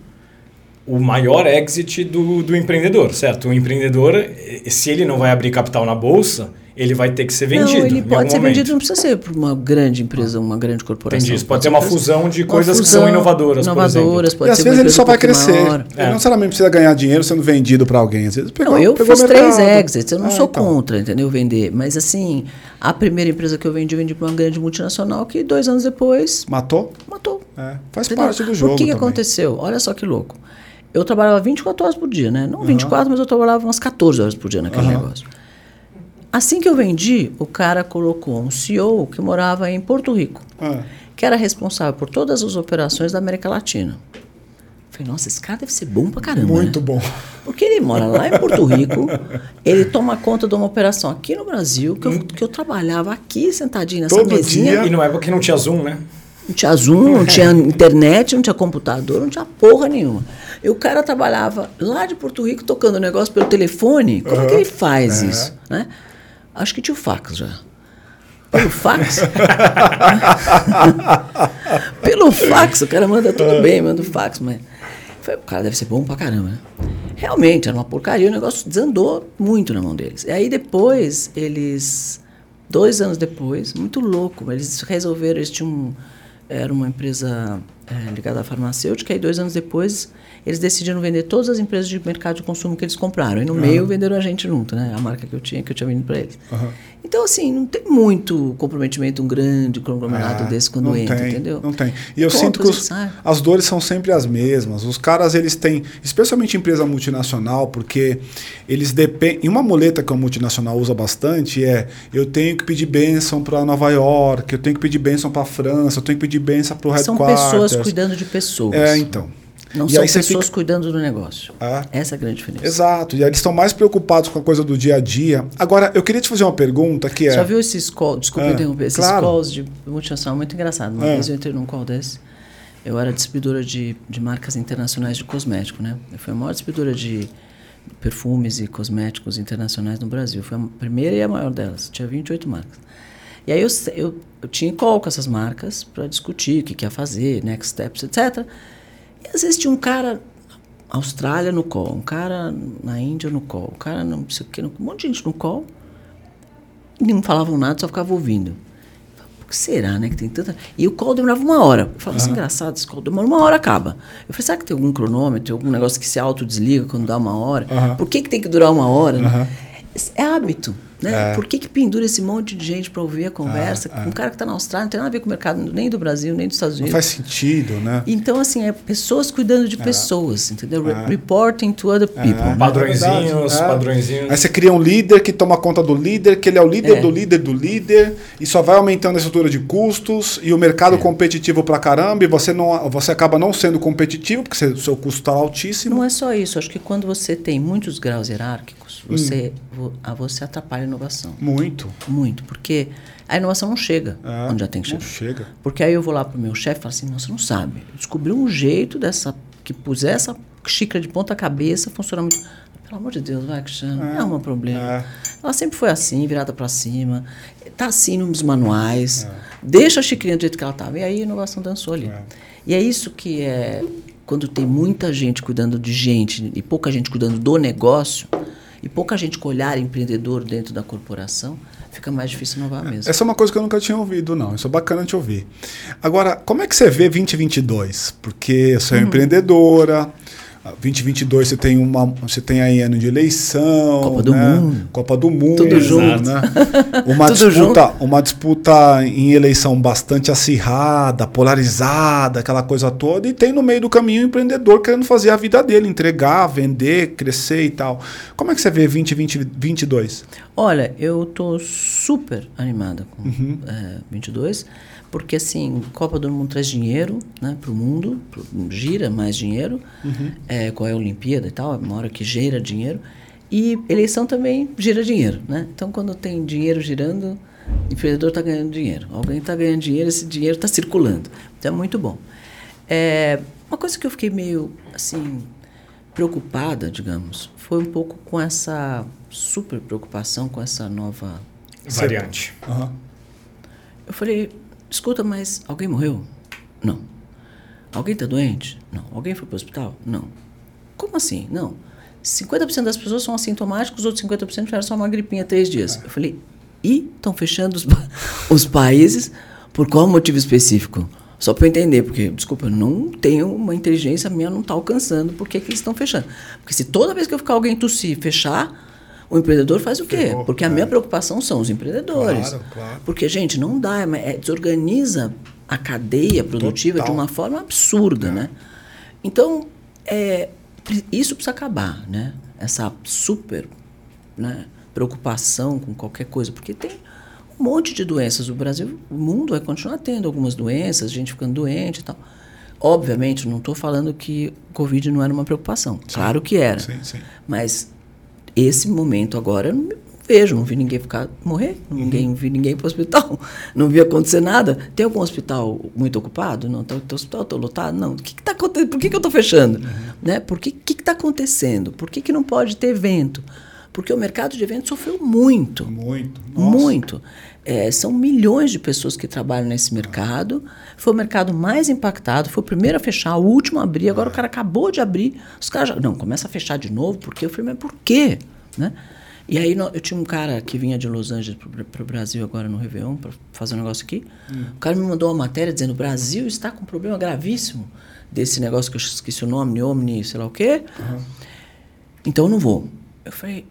o maior exit do, do empreendedor, certo? O empreendedor, eh, se ele não vai abrir capital na bolsa, ele vai ter que ser vendido. não, ele em pode algum ser momento. vendido, não precisa ser para uma grande empresa, uma grande corporação. Entendi. Isso pode ser uma fusão de uma coisas que fusão, são inovadoras, Inovadoras, por pode e às vezes ele só vai um crescer. maior. Ele É. não necessariamente precisa ganhar dinheiro sendo vendido para alguém. Às vezes pegou, Não, eu pegou fiz três exits, eu não Ah, sou então. contra, entendeu? Vender. Mas assim, a primeira empresa que eu vendi, eu vendi para uma grande multinacional que dois anos depois Matou? matou. É, faz Entendeu? parte do jogo. O que, que aconteceu? Olha só que louco. Eu trabalhava 24 horas por dia, né? Não 24, mas eu trabalhava umas 14 horas por dia naquele Aham. negócio. Assim que eu vendi, o cara colocou um CEO que morava em Porto Rico, Ah, que era responsável por todas as operações da América Latina. Falei, nossa, esse cara deve ser bom pra caramba. muito né? bom. Porque ele mora lá em Porto Rico, ele toma conta de uma operação aqui no Brasil, que eu, que eu trabalhava aqui sentadinho nessa Todo mesinha. dia. E não é porque não tinha Zoom, né? Não tinha Zoom, não tinha internet, não tinha computador, não tinha porra nenhuma. E o cara trabalhava lá de Porto Rico tocando o negócio pelo telefone. Como que ele faz É. isso? Né? Acho que tinha o fax já. Pelo fax? pelo fax, o cara manda tudo bem, manda o fax, mas. Falei, o cara deve ser bom pra caramba, né? Realmente, era uma porcaria, o negócio desandou muito na mão deles. E aí depois, eles. Dois anos depois, muito louco, eles resolveram, eles tinham. um- Era uma empresa eh, ligada à farmacêutica, e dois anos depois eles decidiram vender todas as empresas de mercado de consumo que eles compraram. E no meio venderam a gente junto, né? A marca que eu tinha, que eu tinha vendido para eles. Então, assim, não tem muito comprometimento, um grande conglomerado Ah, desse quando entra, tem, entendeu? Não tem. E eu Compras sinto que os- as dores são sempre as mesmas. Os caras, eles têm, especialmente empresa multinacional, porque eles dependem. E uma muleta que a multinacional usa bastante é: eu tenho que pedir bênção para Nova York, eu tenho que pedir bênção para França, eu tenho que pedir bênção para o São headquarters. pessoas cuidando de pessoas. É, então. Não E são pessoas fica- cuidando do negócio. Ah. Essa é a grande diferença. Exato. E aí eles estão mais preocupados com a coisa do dia a dia. Agora, eu queria te fazer uma pergunta que é. Já viu esses calls, desculpa Ah, interromper, esses claro. calls de multinacional muito engraçado. Uma Ah. vez eu entrei num call desse, eu era distribuidora de, de marcas internacionais de cosmético, né? Eu fui a maior distribuidora de perfumes e cosméticos internacionais no Brasil. Foi a primeira e a maior delas. Tinha 28 marcas. E aí eu, eu, eu tinha call com essas marcas para discutir o que, que ia fazer, next steps, etc. E às vezes tinha um cara Austrália no call, um cara na Índia no call, um cara não sei o que, um monte de gente no call. E não falavam nada, só ficava ouvindo. Por que será, né? Que tem tanta. E o call demorava uma hora. Eu falava assim, engraçado, esse call demora uma hora, acaba. Eu falei, será que tem algum cronômetro, algum negócio que se autodesliga quando dá uma hora? Aham. Por que, que tem que durar uma hora? Aham. É hábito. Né? É. Por que, que pendura esse monte de gente para ouvir a conversa? Um cara que está na Austrália não tem nada a ver com o mercado nem do Brasil, nem dos Estados Não Unidos. faz sentido, né? Então, assim, é pessoas cuidando de pessoas, entendeu? Re- É. Reporting to other people. É. Padrõezinhos, É verdade, é. padrõezinhos. Aí você cria um líder que toma conta do líder, que ele é o líder É. do líder do líder, e só vai aumentando a estrutura de custos, e o É. mercado competitivo pra caramba, e você, não, você acaba não sendo competitivo, porque o seu custo está altíssimo. Não é só isso. Acho que quando você tem muitos graus hierárquicos. Você, vo- a você atrapalha a inovação. Muito. Muito. Porque a inovação não chega É, onde já tem que não chegar. chega. Porque aí eu vou lá pro meu chefe e falo assim, você não sabe. Eu descobri um jeito dessa, que puser essa xícara de ponta cabeça, funciona muito. Pelo amor de Deus, vai, Cristiano, é, não é um problema. É. Ela sempre foi assim, virada para cima. Tá assim nos manuais. É. Deixa a xicrinha do jeito que ela estava. E aí a inovação dançou ali. E é isso que é quando tem muita gente cuidando de gente e pouca gente cuidando do negócio e pouca gente com olhar empreendedor dentro da corporação, fica mais difícil inovar é, mesmo. Essa é uma coisa que eu nunca tinha ouvido, não. Isso é bacana te ouvir. Agora, como é que você vê 2022? Porque você é uhum. empreendedora, 2022 você tem uma você tem aí ano de eleição, Copa do né? Mundo, Copa do Mundo, tudo junto, né? Uma disputa, junto. uma disputa em eleição bastante acirrada, polarizada, aquela coisa toda, e tem no meio do caminho um empreendedor querendo fazer a vida dele, entregar, vender, crescer e tal. Como é que você vê 2022? Olha, eu tô super animada com uhum. é, 22 porque assim, Copa do Mundo traz dinheiro né, para o mundo, pro, gira mais dinheiro, uhum. é, qual é a Olimpíada e tal, é uma hora que gira dinheiro, e eleição também gira dinheiro. Né? Então, quando tem dinheiro girando, o empreendedor está ganhando dinheiro. Alguém está ganhando dinheiro, esse dinheiro está circulando. Então, é muito bom. É, uma coisa que eu fiquei meio assim preocupada, digamos, foi um pouco com essa super preocupação com essa nova variante. Uhum. Eu falei, Escuta, mas alguém morreu? Não. Alguém está doente? Não. Alguém foi para o hospital? Não. Como assim? Não. 50% das pessoas são assintomáticos, os outros 50% tiveram só uma gripinha três dias. Eu falei, e estão fechando os, os países por qual motivo específico? Só para eu entender, porque, desculpa, eu não tenho uma inteligência minha, não está alcançando por que, que eles estão fechando. Porque se toda vez que eu ficar alguém tossir fechar, o empreendedor faz o quê? Porque a minha é. preocupação são os empreendedores. Claro, claro. Porque, gente, não dá, é, é, desorganiza a cadeia produtiva Total. de uma forma absurda, é. né? Então, é, isso precisa acabar, né? Essa super né, preocupação com qualquer coisa, porque tem um monte de doenças. O Brasil, o mundo vai continuar tendo algumas doenças, gente ficando doente e tal. Obviamente, não estou falando que Covid não era uma preocupação. Sim, claro que era. Sim, sim. Mas esse momento agora, eu não vejo, não vi ninguém ficar morrer, uhum. ninguém vi ninguém para o hospital, não vi acontecer nada. Tem algum hospital muito ocupado? Não, o hospital está lotado? Não. O que está acontecendo? Por que, que eu estou fechando? Uhum. Né? Por que que está acontecendo? Por que, que não pode ter evento? Porque o mercado de eventos sofreu muito. Muito. Nossa. Muito. É, são milhões de pessoas que trabalham nesse mercado. Foi o mercado mais impactado, foi o primeiro a fechar, o último a abrir. Agora o cara acabou de abrir. Os caras já. Não, começa a fechar de novo, porque eu falei, mas por quê? Né? E aí eu tinha um cara que vinha de Los Angeles para o Brasil agora no Réveillon para fazer um negócio aqui. Hum. O cara me mandou uma matéria dizendo: o Brasil está com um problema gravíssimo desse negócio que eu esqueci o nome, Omni, sei lá o quê. Uhum. Então eu não vou. Eu falei,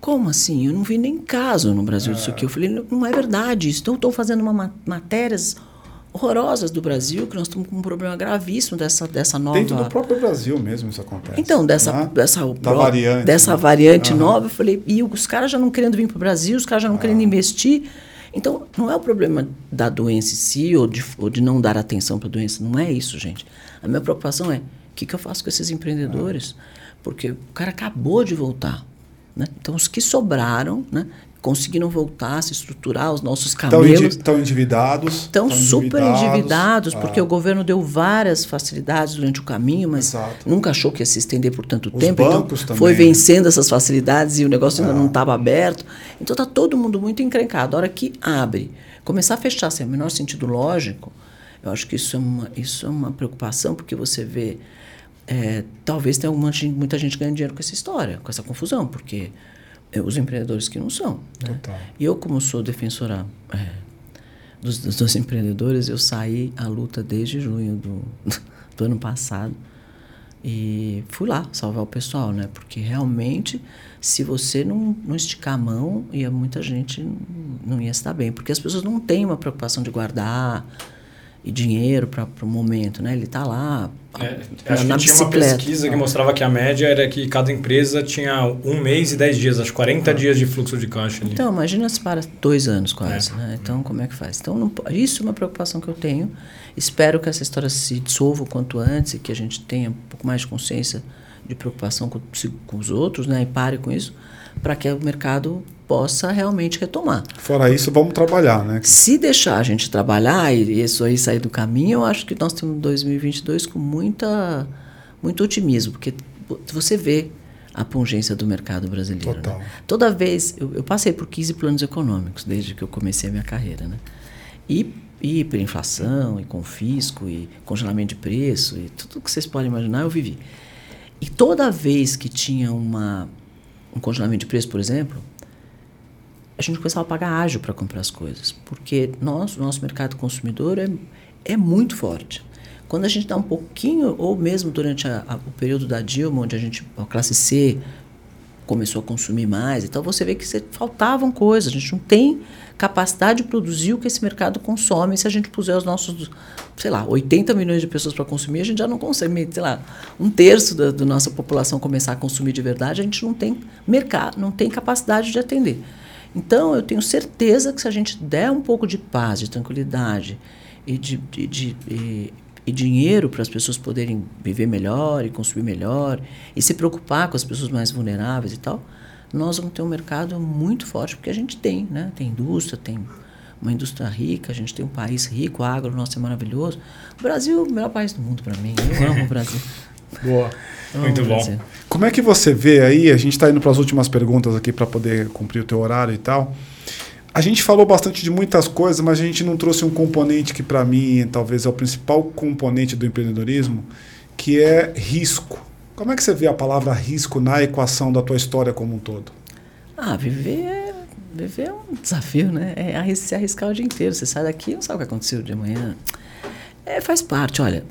como assim? Eu não vi nem caso no Brasil disso aqui. Eu falei, não, não é verdade estão fazendo uma matérias horrorosas do Brasil, que nós estamos com um problema gravíssimo dessa, dessa nova... Dentro do próprio Brasil mesmo isso acontece. Então, dessa, né? dessa, da variante, dessa né? variante uhum. nova, eu falei, e os caras já não querendo vir para o Brasil, os caras já não querendo investir. Então, não é o problema da doença em si ou de, ou de não dar atenção para a doença, não é isso, gente. A minha preocupação é, o que, que eu faço com esses empreendedores? Porque o cara acabou de voltar. Né? Então, os que sobraram, né? conseguiram voltar, se estruturar, os nossos camelos. Estão endividados. Estão super endividados, ah. porque o governo deu várias facilidades durante o caminho, mas Exato. nunca achou que ia se estender por tanto os tempo. Então, também. foi vencendo essas facilidades e o negócio ainda ah. não estava aberto. Então, está todo mundo muito encrencado. A hora que abre, começar a fechar sem o menor sentido lógico, eu acho que isso é uma, isso é uma preocupação, porque você vê é, talvez tenha muita gente, muita gente ganhando dinheiro com essa história, com essa confusão, porque é, os empreendedores que não são. Né? E eu, como sou defensora é, dos, dos, empreendedores, eu saí à luta desde junho do, do ano passado e fui lá salvar o pessoal, né? Porque realmente, se você não, não esticar a mão, ia muita gente não ia estar bem, porque as pessoas não têm uma preocupação de guardar e dinheiro para o momento, né? Ele está lá é, acho na que tinha uma pesquisa que mostrava que a média era que cada empresa tinha um mês e dez dias, acho 40 dias de fluxo de caixa ali. Então, imagina se para dois anos quase, é. né? Então, como é que faz? Então, não, isso é uma preocupação que eu tenho. Espero que essa história se dissolva o quanto antes e que a gente tenha um pouco mais de consciência de preocupação com, com os outros, né? E pare com isso, para que o mercado possa realmente retomar. Fora isso, vamos trabalhar, né? Se deixar a gente trabalhar e isso aí sair do caminho, eu acho que nós temos 2022 com muita, muito otimismo, porque você vê a pungência do mercado brasileiro. Né? Total. Né? Toda vez, eu, eu, passei por 15 planos econômicos desde que eu comecei a minha carreira. Né? E, e hiperinflação, e confisco, e congelamento de preço, e tudo que vocês podem imaginar, eu vivi. E toda vez que tinha uma, um congelamento de preço, por exemplo, a gente começava a pagar ágil para comprar as coisas, porque nós, o nosso mercado consumidor é, é muito forte. Quando a gente dá um pouquinho, ou mesmo durante a, a, o período da Dilma, onde a gente, a classe C começou a consumir mais, então você vê que faltavam coisas, a gente não tem capacidade de produzir o que esse mercado consome. Se a gente puser os nossos, sei lá, 80 milhões de pessoas para consumir, a gente já não consegue, sei lá, um terço da, da nossa população começar a consumir de verdade, a gente não tem mercado, não tem capacidade de atender. Então, eu tenho certeza que se a gente der um pouco de paz, de tranquilidade e de, de, de, e dinheiro para as pessoas poderem viver melhor e consumir melhor e se preocupar com as pessoas mais vulneráveis e tal, nós vamos ter um mercado muito forte, porque a gente tem, né? Tem indústria, tem uma indústria rica, a gente tem um país rico, agro nosso é maravilhoso. O Brasil é o melhor país do mundo para mim. Eu amo o Brasil. Boa. Muito bom. Como é que você vê aí, a gente está indo para as últimas perguntas aqui para poder cumprir o teu horário e tal. A gente falou bastante de muitas coisas, mas a gente não trouxe um componente que para mim talvez é o principal componente do empreendedorismo, que é risco. Como é que você vê a palavra risco na equação da tua história como um todo? Ah, viver é, viver é um desafio, né? É se arriscar o dia inteiro. Você sai daqui não sabe o que aconteceu de amanhã. É, faz parte. Olha,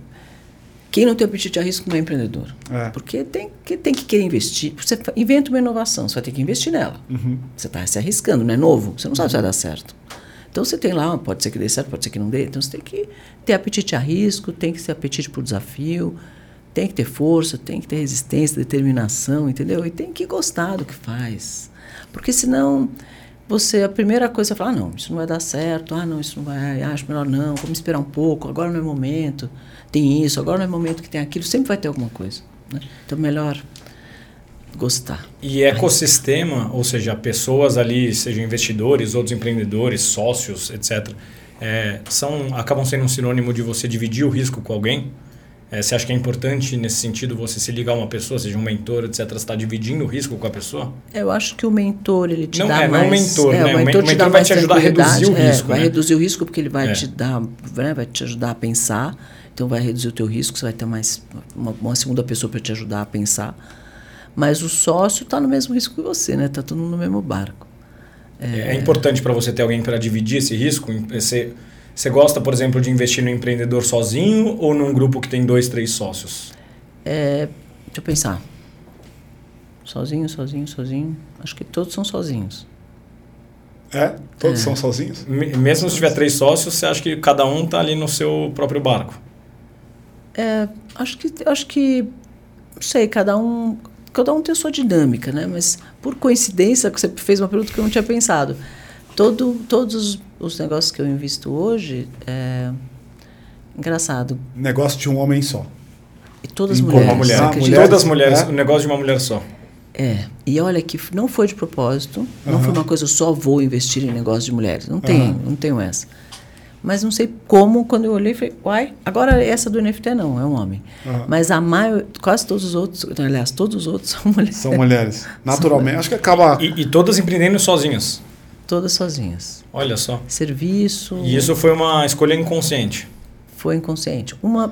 quem não tem apetite a risco não é empreendedor. É. Porque tem que, tem que querer investir. Você inventa uma inovação, você vai ter que investir nela. Uhum. Você está se arriscando, não é novo, você não sabe se vai dar certo. Então você tem lá, pode ser que dê certo, pode ser que não dê. Então você tem que ter apetite a risco, tem que ter apetite o desafio, tem que ter força, tem que ter resistência, determinação, entendeu? E tem que gostar do que faz. Porque senão você, a primeira coisa é falar, ah, não, isso não vai dar certo, ah, não, isso não vai, acho melhor não, vamos esperar um pouco, agora não é momento tem isso, agora não é momento que tem aquilo, sempre vai ter alguma coisa. Né? Então, melhor gostar. E ecossistema, ou seja, pessoas ali, sejam investidores, outros empreendedores, sócios, etc., é, são, acabam sendo um sinônimo de você dividir o risco com alguém? É, você acha que é importante nesse sentido você se ligar a uma pessoa, seja um mentor, etc, você está dividindo o risco com a pessoa? Eu acho que o mentor ele te não, dá é, mais. Não, mentor, é, né? O mentor, o mentor vai te ajudar a reduzir o é, risco. Vai né? reduzir o risco porque ele vai é. te dar, né, vai te ajudar a pensar. Então vai reduzir o teu risco, você vai ter mais uma, uma segunda pessoa para te ajudar a pensar. Mas o sócio está no mesmo risco que você, né? Está todo mundo no mesmo barco. É, é importante para você ter alguém para dividir esse risco. Você, você gosta, por exemplo, de investir no empreendedor sozinho ou num grupo que tem dois, três sócios? É, deixa eu pensar. Sozinho, sozinho, sozinho. Acho que todos são sozinhos. É? Todos é. são sozinhos? Mesmo se tiver três sócios, você acha que cada um está ali no seu próprio barco? É, acho que acho que não sei, cada um cada um tem a sua dinâmica, né? Mas por coincidência você fez uma pergunta que eu não tinha pensado. Todo, todos os negócios que eu invisto hoje é engraçado. Negócio de um homem só. E todas as mulheres. Uma mulher. Ah, mulheres. Todas as mulheres. É? O negócio de uma mulher só. É. E olha que não foi de propósito, uhum. não foi uma coisa, eu só vou investir em negócio de mulheres. Não tem, uhum. não tenho essa. Mas não sei como, quando eu olhei, falei, uai, agora essa do NFT não, é um homem. Uhum. Mas a maioria, quase todos os outros, aliás, todos os outros são mulheres. São mulheres. Naturalmente, são acho que acaba. E, e, todas empreendendo sozinhas? Todas sozinhas. Olha só. Serviço. E isso foi uma escolha inconsciente? foi inconsciente. Uma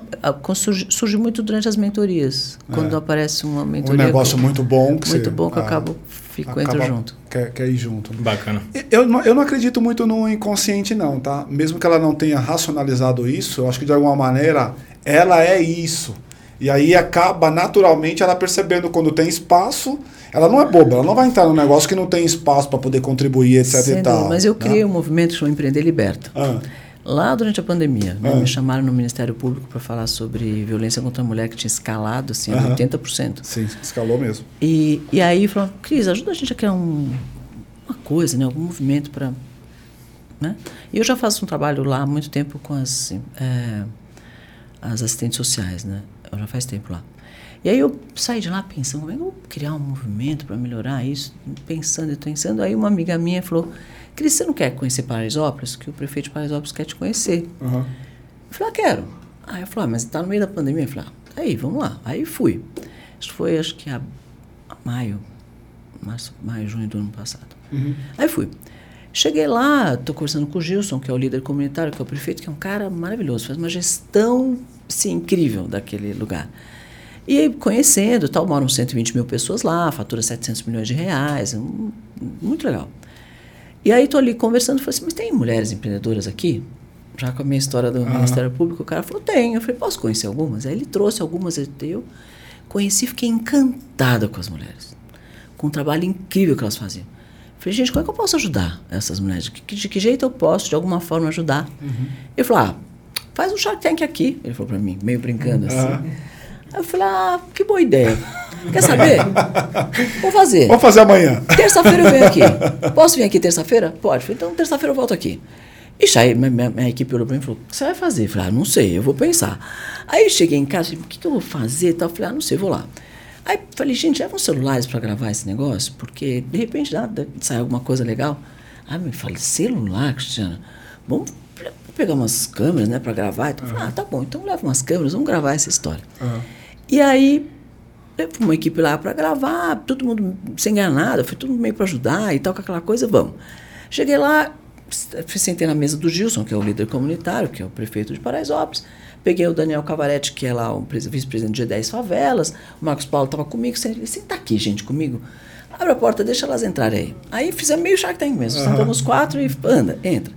surge, surge, muito durante as mentorias, quando é. aparece uma mentoria. Um negócio muito bom que muito você, bom que eu acabo fico entro junto. Quer, quer ir junto. Bacana. Eu, eu não acredito muito no inconsciente não, tá? Mesmo que ela não tenha racionalizado isso, eu acho que de alguma maneira ela é isso. E aí acaba naturalmente ela percebendo quando tem espaço, ela não é boba, ela não vai entrar num negócio que não tem espaço para poder contribuir, etc Sendo, e tal. Mas eu criei né? um movimento que chama Empreender Liberta. Ah lá durante a pandemia. Né? Me chamaram no Ministério Público para falar sobre violência contra a mulher que tinha escalado assim, uhum. 80%. Sim, escalou mesmo. E, e aí falaram, Cris, ajuda a gente a criar um, uma coisa, né? algum movimento para... Né? E eu já faço um trabalho lá há muito tempo com as, é, as assistentes sociais, né? Eu já faz tempo lá. E aí eu saí de lá pensando, como é que eu vou criar um movimento para melhorar isso? Pensando e pensando. Aí uma amiga minha falou, Cris, você não quer conhecer Paraisópolis? Que o prefeito de Paraisópolis quer te conhecer. Uhum. Eu falei, ah, quero. Aí eu falei, ah, mas está no meio da pandemia. Eu falei, ah, aí, vamos lá. Aí fui. Isso foi, acho que, a maio, março, maio, junho do ano passado. Uhum. Aí fui. Cheguei lá, estou conversando com o Gilson, que é o líder comunitário, que é o prefeito, que é um cara maravilhoso, faz uma gestão sim, incrível daquele lugar. E aí, conhecendo, tal, moram 120 mil pessoas lá, fatura 700 milhões de reais, um, muito legal. E aí estou ali conversando, falei assim, mas tem mulheres empreendedoras aqui? Já com a minha história do uhum. Ministério Público, o cara falou, tem. Eu falei, posso conhecer algumas? Aí ele trouxe algumas, eu conheci, fiquei encantada com as mulheres, com o trabalho incrível que elas faziam. Falei, gente, como é que eu posso ajudar essas mulheres? De que, de que jeito eu posso, de alguma forma, ajudar? Uhum. Ele falou, ah, faz um Shark Tank aqui. Ele falou para mim, meio brincando assim. Uhum. Aí eu falei, ah, que boa ideia. Quer saber? Vou fazer. Vamos fazer amanhã. Terça-feira eu venho aqui. Posso vir aqui terça-feira? Pode. Então terça-feira eu volto aqui. E aí minha, minha, minha, equipe olhou para mim e falou, o que você vai fazer? Eu falei, ah, não sei, eu vou pensar. Aí cheguei em casa, falei, o que, que eu vou fazer? Eu falei, ah, não sei, vou lá. Aí falei, gente, levam celulares para gravar esse negócio? Porque, de repente, nada, sai alguma coisa legal. Aí eu falei, celular, Cristiana? Vamos pegar umas câmeras, né, para gravar. Então, uhum. falei, ah, tá bom, então leva umas câmeras, vamos gravar essa história. Uhum. E aí, fui uma equipe lá para gravar, todo mundo sem ganhar nada, foi tudo meio para ajudar e tal, com aquela coisa, vamos. Cheguei lá, sentei na mesa do Gilson, que é o líder comunitário, que é o prefeito de Paraisópolis. Peguei o Daniel Cavaretti, que é lá o vice-presidente de 10 favelas. O Marcos Paulo estava comigo. Ele senta aqui, gente, comigo. Abre a porta, deixa elas entrarem aí. Aí fizemos meio Shark Tank mesmo. Uhum. Sentamos quatro e anda, entra.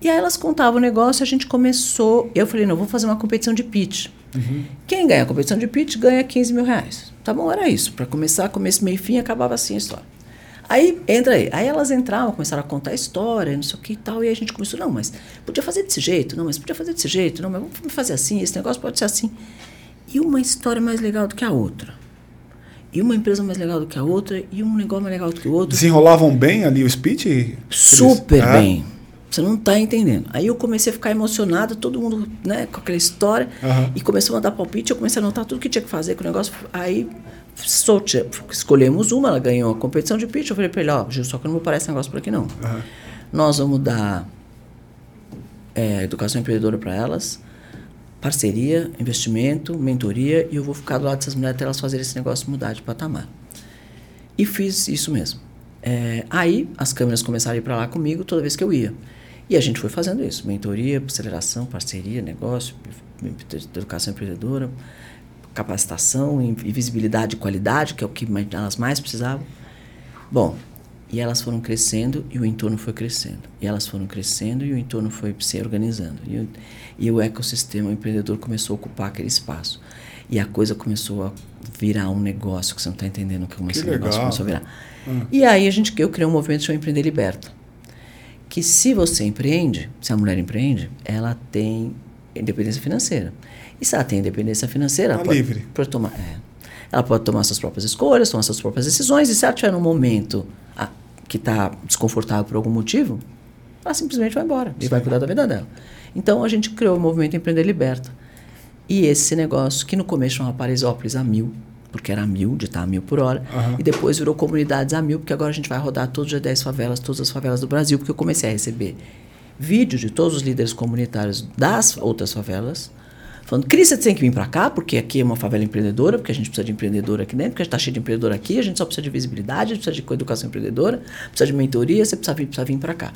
E aí elas contavam o negócio, a gente começou. Eu falei, não, vou fazer uma competição de pitch. Uhum. Quem ganha a competição de pitch ganha 15 mil reais. Tá bom, era isso. Para começar, começo, meio fim, acabava assim a história. Aí, entra aí. Aí elas entravam, começaram a contar a história, não sei o que e tal. E a gente começou, não, mas podia fazer desse jeito, não, mas podia fazer desse jeito, não, mas vamos fazer assim, esse negócio pode ser assim. E uma história mais legal do que a outra. E uma empresa mais legal do que a outra, e um negócio mais legal do que o outro. Desenrolavam bem ali o speech? Super é? bem. Você não está entendendo. Aí eu comecei a ficar emocionada, todo mundo né, com aquela história, uhum. e começou a mandar palpite, eu comecei a anotar tudo que tinha que fazer com o negócio. Aí Solte, escolhemos uma, ela ganhou a competição de pitch. Eu falei para ele: Ó, Gil, só que não vou parar esse negócio por aqui não. Uhum. Nós vamos dar é, educação empreendedora para elas, parceria, investimento, mentoria, e eu vou ficar do lado dessas mulheres até elas fazerem esse negócio mudar de patamar. E fiz isso mesmo. É, aí as câmeras começaram a ir para lá comigo toda vez que eu ia. E a gente foi fazendo isso: mentoria, aceleração, parceria, negócio, educação empreendedora capacitação visibilidade e qualidade, que é o que elas mais precisavam. Bom, e elas foram crescendo e o entorno foi crescendo. E elas foram crescendo e o entorno foi se organizando. E, o, e o ecossistema, o empreendedor começou a ocupar aquele espaço. E a coisa começou a virar um negócio que você não está entendendo como que esse legal. negócio começou a virar. Hum. E aí a gente, eu criei um movimento chamado Empreender Liberta. Que se você empreende, se a mulher empreende, ela tem independência financeira. E se ela tem independência financeira, ela, tá pode, livre. pode tomar. É, ela pode tomar suas próprias escolhas, tomar suas próprias decisões. E se ela tiver num momento a, que está desconfortável por algum motivo, ela simplesmente vai embora Sim. e vai cuidar da vida dela. Então a gente criou o movimento Empreender Liberta. E esse negócio, que no começo chamava Paraisópolis a mil, porque era mil, de estar a mil por hora, uhum. e depois virou comunidades a mil, porque agora a gente vai rodar todos os 10 favelas, todas as favelas do Brasil, porque eu comecei a receber vídeos de todos os líderes comunitários das outras favelas, falando, Cris, você tem que vir para cá, porque aqui é uma favela empreendedora, porque a gente precisa de empreendedor aqui dentro, porque a gente está cheio de empreendedor aqui, a gente só precisa de visibilidade, a gente precisa de educação empreendedora, precisa de mentoria, você precisa vir, precisa vir para cá.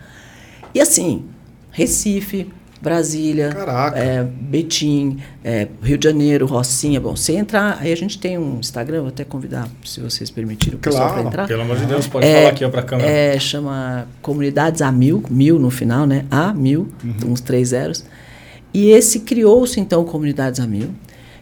E assim, Recife, Brasília, é, Betim, é, Rio de Janeiro, Rocinha. Bom, você entrar, aí a gente tem um Instagram, vou até convidar, se vocês permitirem, o pessoal claro. para entrar. Pelo amor de Deus, pode é, falar aqui para a câmera. É, chama Comunidades A Mil, mil no final, né? A Mil, uhum. uns três zeros. E esse criou-se então Comunidades a Mil,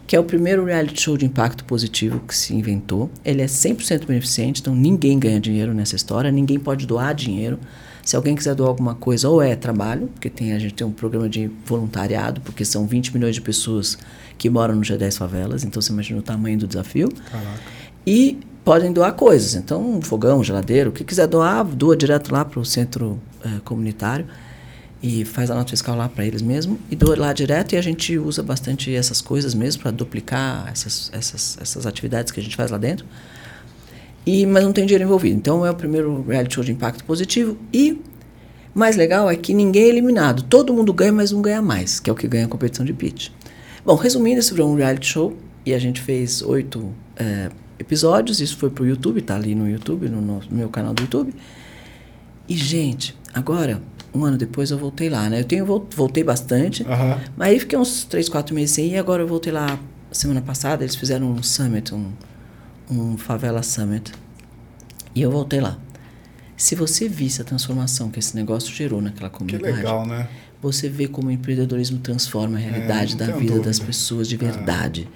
que é o primeiro reality show de impacto positivo que se inventou. Ele é 100% beneficente, então ninguém ganha dinheiro nessa história, ninguém pode doar dinheiro. Se alguém quiser doar alguma coisa, ou é trabalho, porque tem, a gente tem um programa de voluntariado, porque são 20 milhões de pessoas que moram no G10 favelas, então você imagina o tamanho do desafio. Caraca. E podem doar coisas, então um fogão, geladeira, o que quiser doar, doa direto lá para o centro é, comunitário e faz a nota fiscal lá para eles mesmo e doa lá direto e a gente usa bastante essas coisas mesmo para duplicar essas, essas, essas atividades que a gente faz lá dentro. E, mas não tem dinheiro envolvido. Então é o primeiro reality show de impacto positivo e mais legal é que ninguém é eliminado. Todo mundo ganha, mas um ganha mais, que é o que ganha a competição de pitch. Bom, resumindo, esse virou um reality show e a gente fez oito é, episódios, isso foi pro YouTube, tá ali no YouTube, no, no meu canal do YouTube. E, gente, agora, um ano depois eu voltei lá, né? Eu tenho, voltei bastante, mas aí fiquei uns três, quatro meses sem ir, e agora eu voltei lá semana passada, eles fizeram um summit, um, um favela summit. E eu voltei lá. Se você visse a transformação que esse negócio gerou naquela Que comunidade, legal, né? você vê como o empreendedorismo transforma a realidade não da vida dúvida. das pessoas de verdade.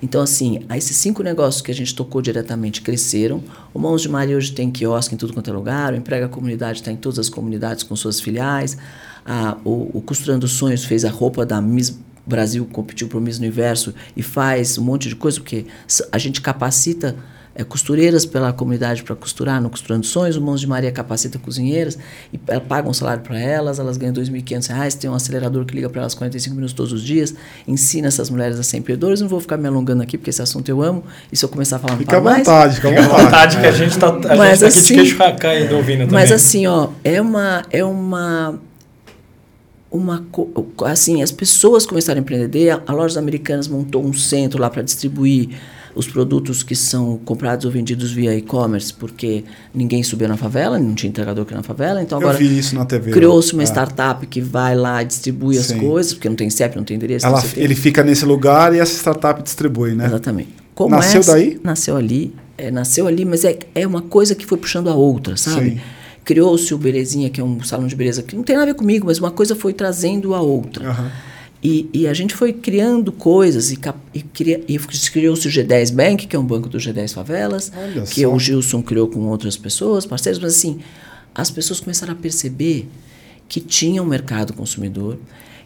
Então, assim, esses cinco negócios que a gente tocou diretamente cresceram. O Mãos de Maria hoje tem quiosque em tudo quanto é lugar. O Emprega Comunidade está em todas as comunidades com suas filiais. A, o, o Costurando Sonhos fez a roupa da Miss Brasil, competiu para o Miss Universo e faz um monte de coisa, porque a gente capacita é, costureiras pela comunidade para costurar no Costurando Sonhos, o Mãos de Maria capacita cozinheiras e ela paga um salário para elas, elas ganham 2.500 reais, tem um acelerador que liga para elas 45 minutos todos os dias, ensina essas mulheres a ser empreendedoras. Não vou ficar me alongando aqui, porque esse assunto eu amo, e se eu começar a falar, não Fica à mais. vontade, fica à Fica à vontade. que a gente tá, a gente Mas tá aqui assim- de queixo caído ouvindo também. Mas assim, ó, é uma é uma uma assim, as pessoas começaram a empreender, a, a Lojas Americanas montou um centro lá para distribuir os produtos que são comprados ou vendidos via e-commerce, porque ninguém subiu na favela, não tinha entregador aqui na favela, então Eu agora vi isso na TV. criou-se uma É. startup que vai lá e distribui as Sim. coisas, porque não tem CEP, não tem endereço. Ela, ele fica nesse lugar e essa startup distribui, né? Exatamente. Como Nasceu essa- daí? Nasceu ali. É, nasceu ali, mas é, é uma coisa que foi puxando a outra, sabe? Sim. Criou-se o Belezinha, que é um salão de beleza, que não tem nada a ver comigo, mas uma coisa foi trazendo a outra. Aham. E, e a gente foi criando coisas e, e, e criou-se o G10 Bank, que é um banco do G10 Favelas, Olha que só. o Gilson criou com outras pessoas, parceiros, mas assim, as pessoas começaram a perceber que tinha um mercado consumidor,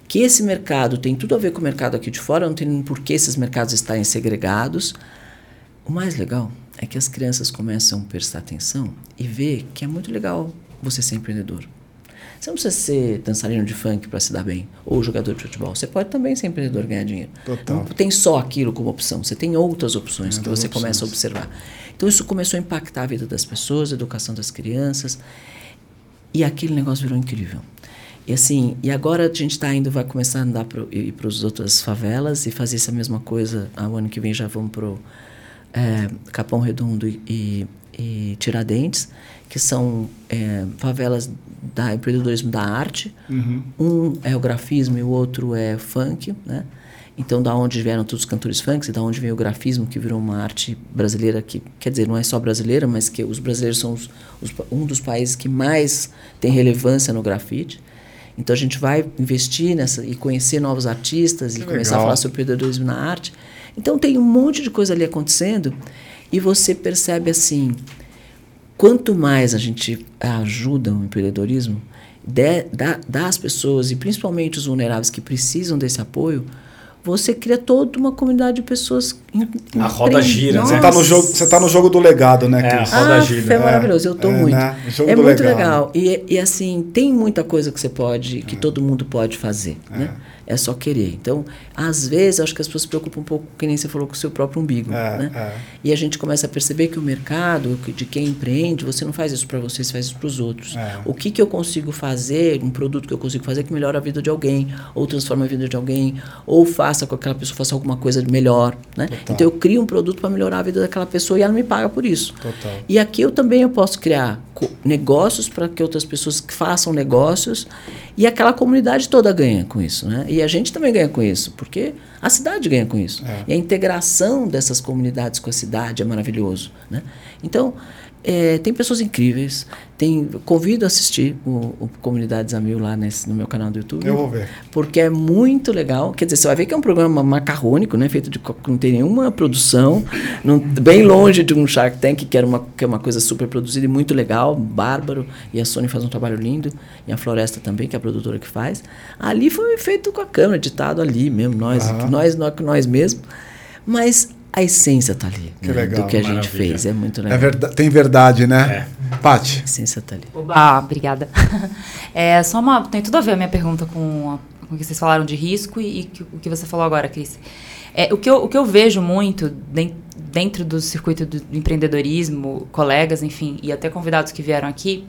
que esse mercado tem tudo a ver com o mercado aqui de fora, não tem por que esses mercados estarem segregados. O mais legal é que as crianças começam a prestar atenção e ver que é muito legal você ser empreendedor. Você não precisa ser dançarino de funk para se dar bem, ou jogador de futebol. Você pode também ser empreendedor e ganhar dinheiro. Total. Não tem só aquilo como opção, você tem outras opções que Outras você começa a opções. observar. Então isso começou a impactar a vida das pessoas, a educação das crianças, e aquele negócio virou incrível. E assim, e agora a gente está indo, vai começar a andar pro, ir para as outras favelas e fazer essa mesma coisa. Ah, O ano que vem já vamos para é, Capão Redondo e, e, Tiradentes, que são é, favelas da empreendedorismo da arte. Uhum. Um é o grafismo e o outro é funk, né? Então, da onde vieram todos os cantores funks e da onde veio o grafismo, que virou uma arte brasileira que, quer dizer, não é só brasileira, mas que os brasileiros são os, os, um dos países que mais tem relevância no grafite. Então, a gente vai investir nessa e conhecer novos artistas Que e começar a legal. falar sobre empreendedorismo na arte. Então, tem um monte de coisa ali acontecendo e você percebe assim, quanto mais a gente ajuda o empreendedorismo, dá, dá às pessoas, e principalmente os vulneráveis que precisam desse apoio, você cria toda uma comunidade de pessoas. em- A roda gira, né? Você tá, no jogo, você tá no jogo do legado, né, É, a roda ah, gira. é maravilhoso, eu tô É, muito. né? É muito legal. legal. E, e assim, tem muita coisa que você pode, que todo mundo pode fazer, né? É só querer. Então, às vezes, acho que as pessoas se preocupam um pouco, que nem você falou, com o seu próprio umbigo, É, né? é. E a gente começa a perceber que o mercado, de quem empreende, você não faz isso para você, você faz isso para os outros. É. O que, que eu consigo fazer, um produto que eu consigo fazer que melhora a vida de alguém, ou transforma a vida de alguém, ou faça com que aquela pessoa faça alguma coisa de melhor, né? Total. Então eu crio um produto para melhorar a vida daquela pessoa e ela me paga por isso. Total. E aqui eu também eu posso criar negócios para que outras pessoas façam negócios e aquela comunidade toda ganha com isso, né? E a gente também ganha com isso, porque a cidade ganha com isso. É. E a integração dessas comunidades com a cidade é maravilhoso, né? Então, é, tem pessoas incríveis. Tem, convido a assistir o, o Comunidades a Mil lá nesse, no meu canal do YouTube. Eu vou ver. Porque é muito legal. Quer dizer, você vai ver que é um programa macarrônico, né? Feito de. não tem nenhuma produção. não- bem longe de um Shark Tank, que, era uma, que é uma coisa super produzida e muito legal, bárbaro. E a Sony faz um trabalho lindo. E a Floresta também, que é a produtora que faz. Ali foi feito com a câmera, editado ali mesmo, nós, nós, nós, nós mesmos. Mas a essência tá ali. Que né, legal, do que a gente maravilha. fez. É muito É legal. verda- tem verdade, né? Paty. A essência tá ali. Ah, obrigada. É só uma. Tem tudo a ver a minha pergunta com, a- com o que vocês falaram de risco e, e que- o que você falou agora, Cris. É, o, que eu, o que eu vejo muito den- dentro do circuito do empreendedorismo, colegas, enfim, e até convidados que vieram aqui,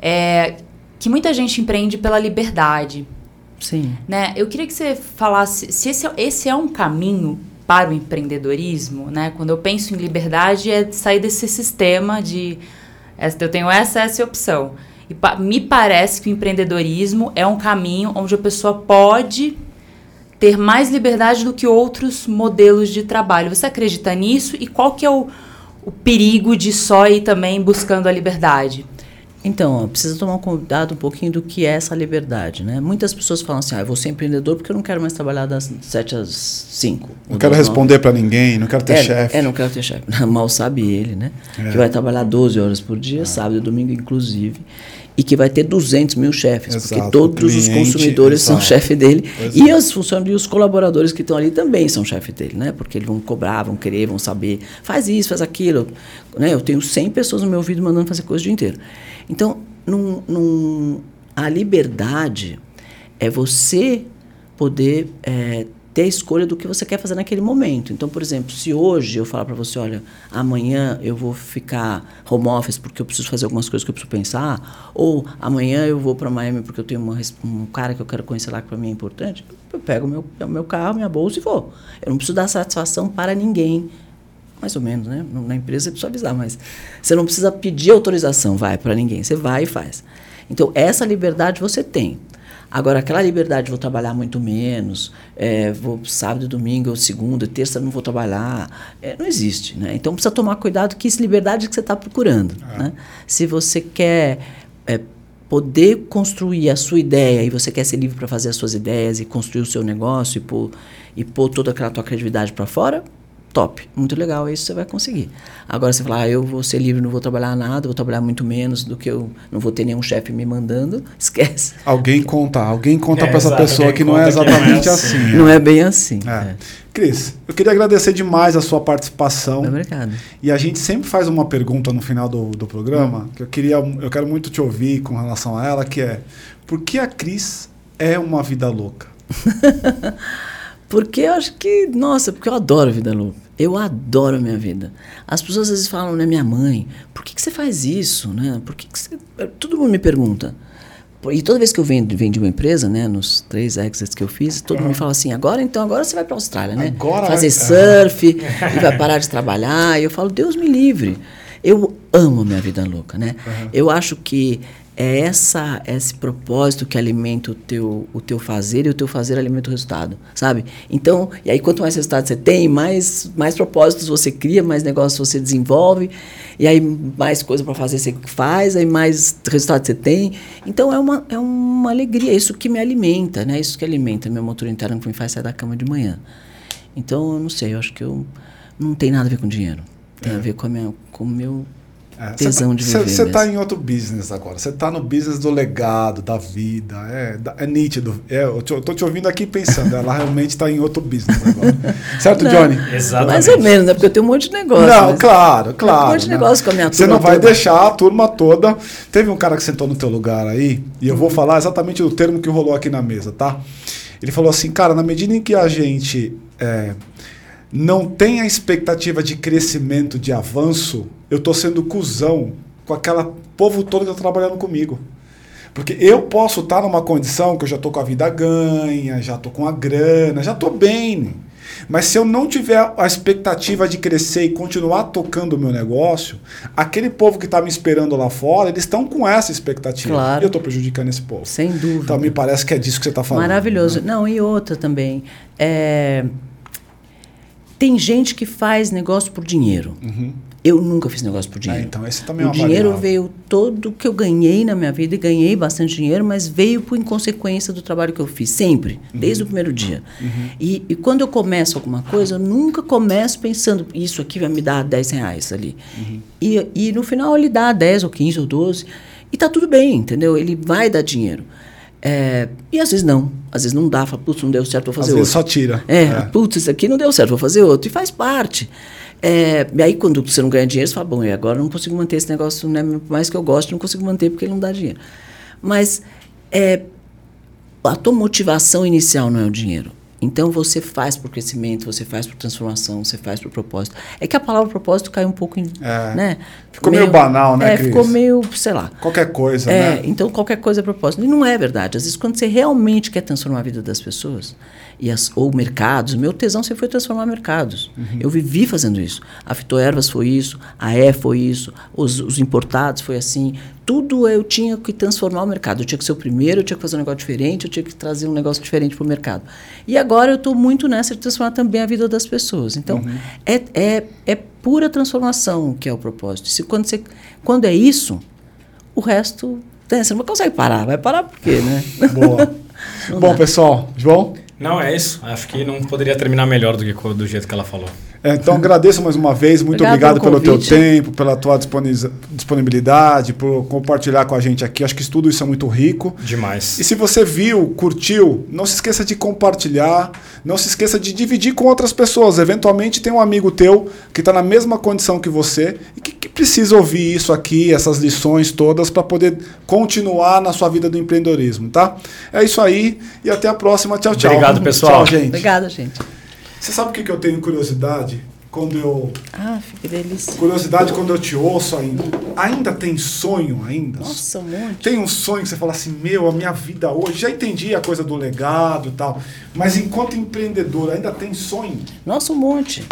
é que muita gente empreende pela liberdade. Sim. Né? Eu queria que você falasse se esse, é- esse é um caminho para o empreendedorismo, né? Quando eu penso em liberdade, é sair desse sistema de eu tenho essa, essa opção. E me parece que o empreendedorismo é um caminho onde a pessoa pode ter mais liberdade do que outros modelos de trabalho. Você acredita nisso? E qual que é o, o perigo de só ir também buscando a liberdade? Então, precisa tomar cuidado um pouquinho do que é essa liberdade, né? Muitas pessoas falam assim, ah, eu vou ser empreendedor porque eu não quero mais trabalhar das 7 às 5. Não quero responder para ninguém, não quero ter é, chefe. É, não quero ter chefe. Mal sabe ele, né? É. Que vai trabalhar 12 horas por dia, é. sábado e domingo inclusive, e que vai ter 200 mil chefes, exato. porque todos cliente, os consumidores exato. são chefe dele exato. e os funcionários e os colaboradores que estão ali também são chefe dele, né? Porque eles vão cobrar, vão querer, vão saber, faz isso, faz aquilo. Né? Eu tenho 100 pessoas no meu ouvido mandando fazer coisa o dia inteiro. Então, num, num, a liberdade é você poder é, ter a escolha do que você quer fazer naquele momento. Então, por exemplo, se hoje eu falar para você, olha, amanhã eu vou ficar home office porque eu preciso fazer algumas coisas que eu preciso pensar, ou amanhã eu vou para Miami porque eu tenho uma, um cara que eu quero conhecer lá que para mim é importante, eu pego meu, meu carro, minha bolsa e vou. Eu não preciso dar satisfação para ninguém mais ou menos, né? Na empresa você precisa avisar, mas você não precisa pedir autorização, vai, para ninguém. Você vai e faz. Então, essa liberdade você tem. Agora, aquela liberdade de vou trabalhar muito menos, é, vou sábado, domingo, segunda, terça não vou trabalhar, é, não existe. Né? Então, precisa tomar cuidado que isso liberdade que você está procurando. É. Né? Se você quer é, poder construir a sua ideia e você quer ser livre para fazer as suas ideias e construir o seu negócio e pôr, e pôr toda aquela tua criatividade para fora, top, muito legal, isso você vai conseguir. Agora você falar, ah, eu vou ser livre, não vou trabalhar nada, vou trabalhar muito menos do que eu, não vou ter nenhum chefe me mandando, esquece. Alguém conta, alguém conta é, para essa pessoa que não é exatamente não é assim. assim. Não é bem assim. É. É. Cris, eu queria agradecer demais a sua participação. Obrigado. E a gente sempre faz uma pergunta no final do, do programa, hum. que eu queria, eu quero muito te ouvir com relação a ela, que é, por que a Cris é uma vida louca? Porque eu acho que, nossa, porque eu adoro a vida louca. Eu adoro a minha vida. As pessoas às vezes falam, né, minha mãe, por que, que você faz isso, né? Por que, que você... Todo mundo me pergunta. E toda vez que eu venho de uma empresa, né, nos três exits que eu fiz, todo uhum. mundo me fala assim, agora então, agora você vai para a Austrália, né? Agora Fazer surf e vai parar de trabalhar. E eu falo, Deus me livre. Eu amo a minha vida louca, né? Uhum. Eu acho que é essa esse propósito que alimenta o teu, o teu fazer e o teu fazer alimenta o resultado, sabe? Então, e aí quanto mais resultado você tem, mais, mais propósitos você cria, mais negócios você desenvolve, e aí mais coisa para fazer você faz, aí mais resultado você tem. Então é uma, é uma alegria, é isso que me alimenta, né? É isso que alimenta meu motor interno que me faz sair da cama de manhã. Então, eu não sei, eu acho que eu não tem nada a ver com dinheiro. Tem é. a ver com, a minha, com o meu é, tesão tá, de viver. Você está em outro business agora. Você está no business do legado, da vida. É, é nítido. É, eu estou te ouvindo aqui pensando, ela realmente está em outro business agora. certo, não, Johnny? Exatamente. Mais ou menos, né? Porque eu tenho um monte de negócio. Não, claro, claro. Um monte de né? negócio com a minha turma. Você não vai toda. deixar a turma toda. Teve um cara que sentou no teu lugar aí, e eu vou uhum. falar exatamente o termo que rolou aqui na mesa, tá? Ele falou assim, cara, na medida em que a gente. É, não tem a expectativa de crescimento, de avanço, eu estou sendo cuzão com aquela povo todo que está trabalhando comigo. Porque eu posso estar tá numa condição que eu já estou com a vida ganha, já estou com a grana, já estou bem. Mas se eu não tiver a expectativa de crescer e continuar tocando o meu negócio, aquele povo que está me esperando lá fora, eles estão com essa expectativa. Claro. E eu estou prejudicando esse povo. Sem dúvida. Então me parece que é disso que você está falando. Maravilhoso. Né? Não, e outra também. É tem gente que faz negócio por dinheiro. Uhum. Eu nunca fiz negócio por dinheiro. Ah, então esse também é o dinheiro variável. veio todo que eu ganhei na minha vida e ganhei bastante dinheiro, mas veio por inconsequência do trabalho que eu fiz sempre, uhum. desde o primeiro dia. Uhum. E, e, quando eu começo alguma coisa, eu nunca começo pensando isso aqui vai me dar 10 reais ali. Uhum. E, e no final ele dá 10 ou 15 ou 12 e tá tudo bem, entendeu? Ele vai dar dinheiro. É, e às vezes não. Às vezes não dá, fala, putz, não deu certo, vou fazer às outro. Vezes só tira. É, é, putz, isso aqui não deu certo, vou fazer outro. E faz parte. É, e aí, quando você não ganha dinheiro, você fala, bom, e agora eu não consigo manter esse negócio, né? Por mais que eu goste, não consigo manter porque ele não dá dinheiro. Mas é, a tua motivação inicial não é o dinheiro. Então você faz por crescimento, você faz por transformação, você faz por propósito. É que a palavra propósito cai um pouco em. É. Né? Ficou meio banal, né, É, Cris? ficou meio, sei lá. Qualquer coisa, É, né? então qualquer coisa é propósito. E não é verdade. Às vezes, quando você realmente quer transformar a vida das pessoas, e as, ou mercados, meu tesão sempre foi transformar mercados. Uhum. Eu vivi fazendo isso. A Fitoervas foi isso, a E foi isso, os, os importados foi assim. Tudo eu tinha que transformar o mercado. Eu tinha que ser o primeiro, eu tinha que fazer um negócio diferente, eu tinha que trazer um negócio diferente para o mercado. E agora eu estou muito nessa de transformar também a vida das pessoas. Então, Uhum. é, é, é pura transformação que é o propósito. Se, quando, você, quando é isso, o resto. né, Você não consegue parar. Vai parar por quê, né? Boa. Não Bom, dá. pessoal, João, Não, é isso. Acho que não poderia terminar melhor do que do jeito que ela falou. É, então agradeço mais uma vez, muito Obrigada obrigado pelo pelo teu tempo, pela tua disponibilidade, por compartilhar com a gente aqui. Acho que tudo isso é muito rico. Demais. E se você viu, curtiu, não se esqueça de compartilhar, não se esqueça de dividir com outras pessoas. Eventualmente tem um amigo teu que está na mesma condição que você e que, que precisa ouvir isso aqui, essas lições todas, para poder continuar na sua vida do empreendedorismo, tá? É isso aí e até a próxima. Tchau, tchau. Obrigado, pessoal. Tchau, gente. Obrigada, gente. Você sabe o que, que eu tenho curiosidade? Quando eu. Ah, que delícia. Curiosidade quando eu te ouço ainda. Ainda tem sonho ainda? Nossa, um monte. Tem um sonho que você fala assim, meu, a minha vida hoje, já entendi a coisa do legado e tal, mas enquanto empreendedor ainda tem sonho? Nossa, um monte.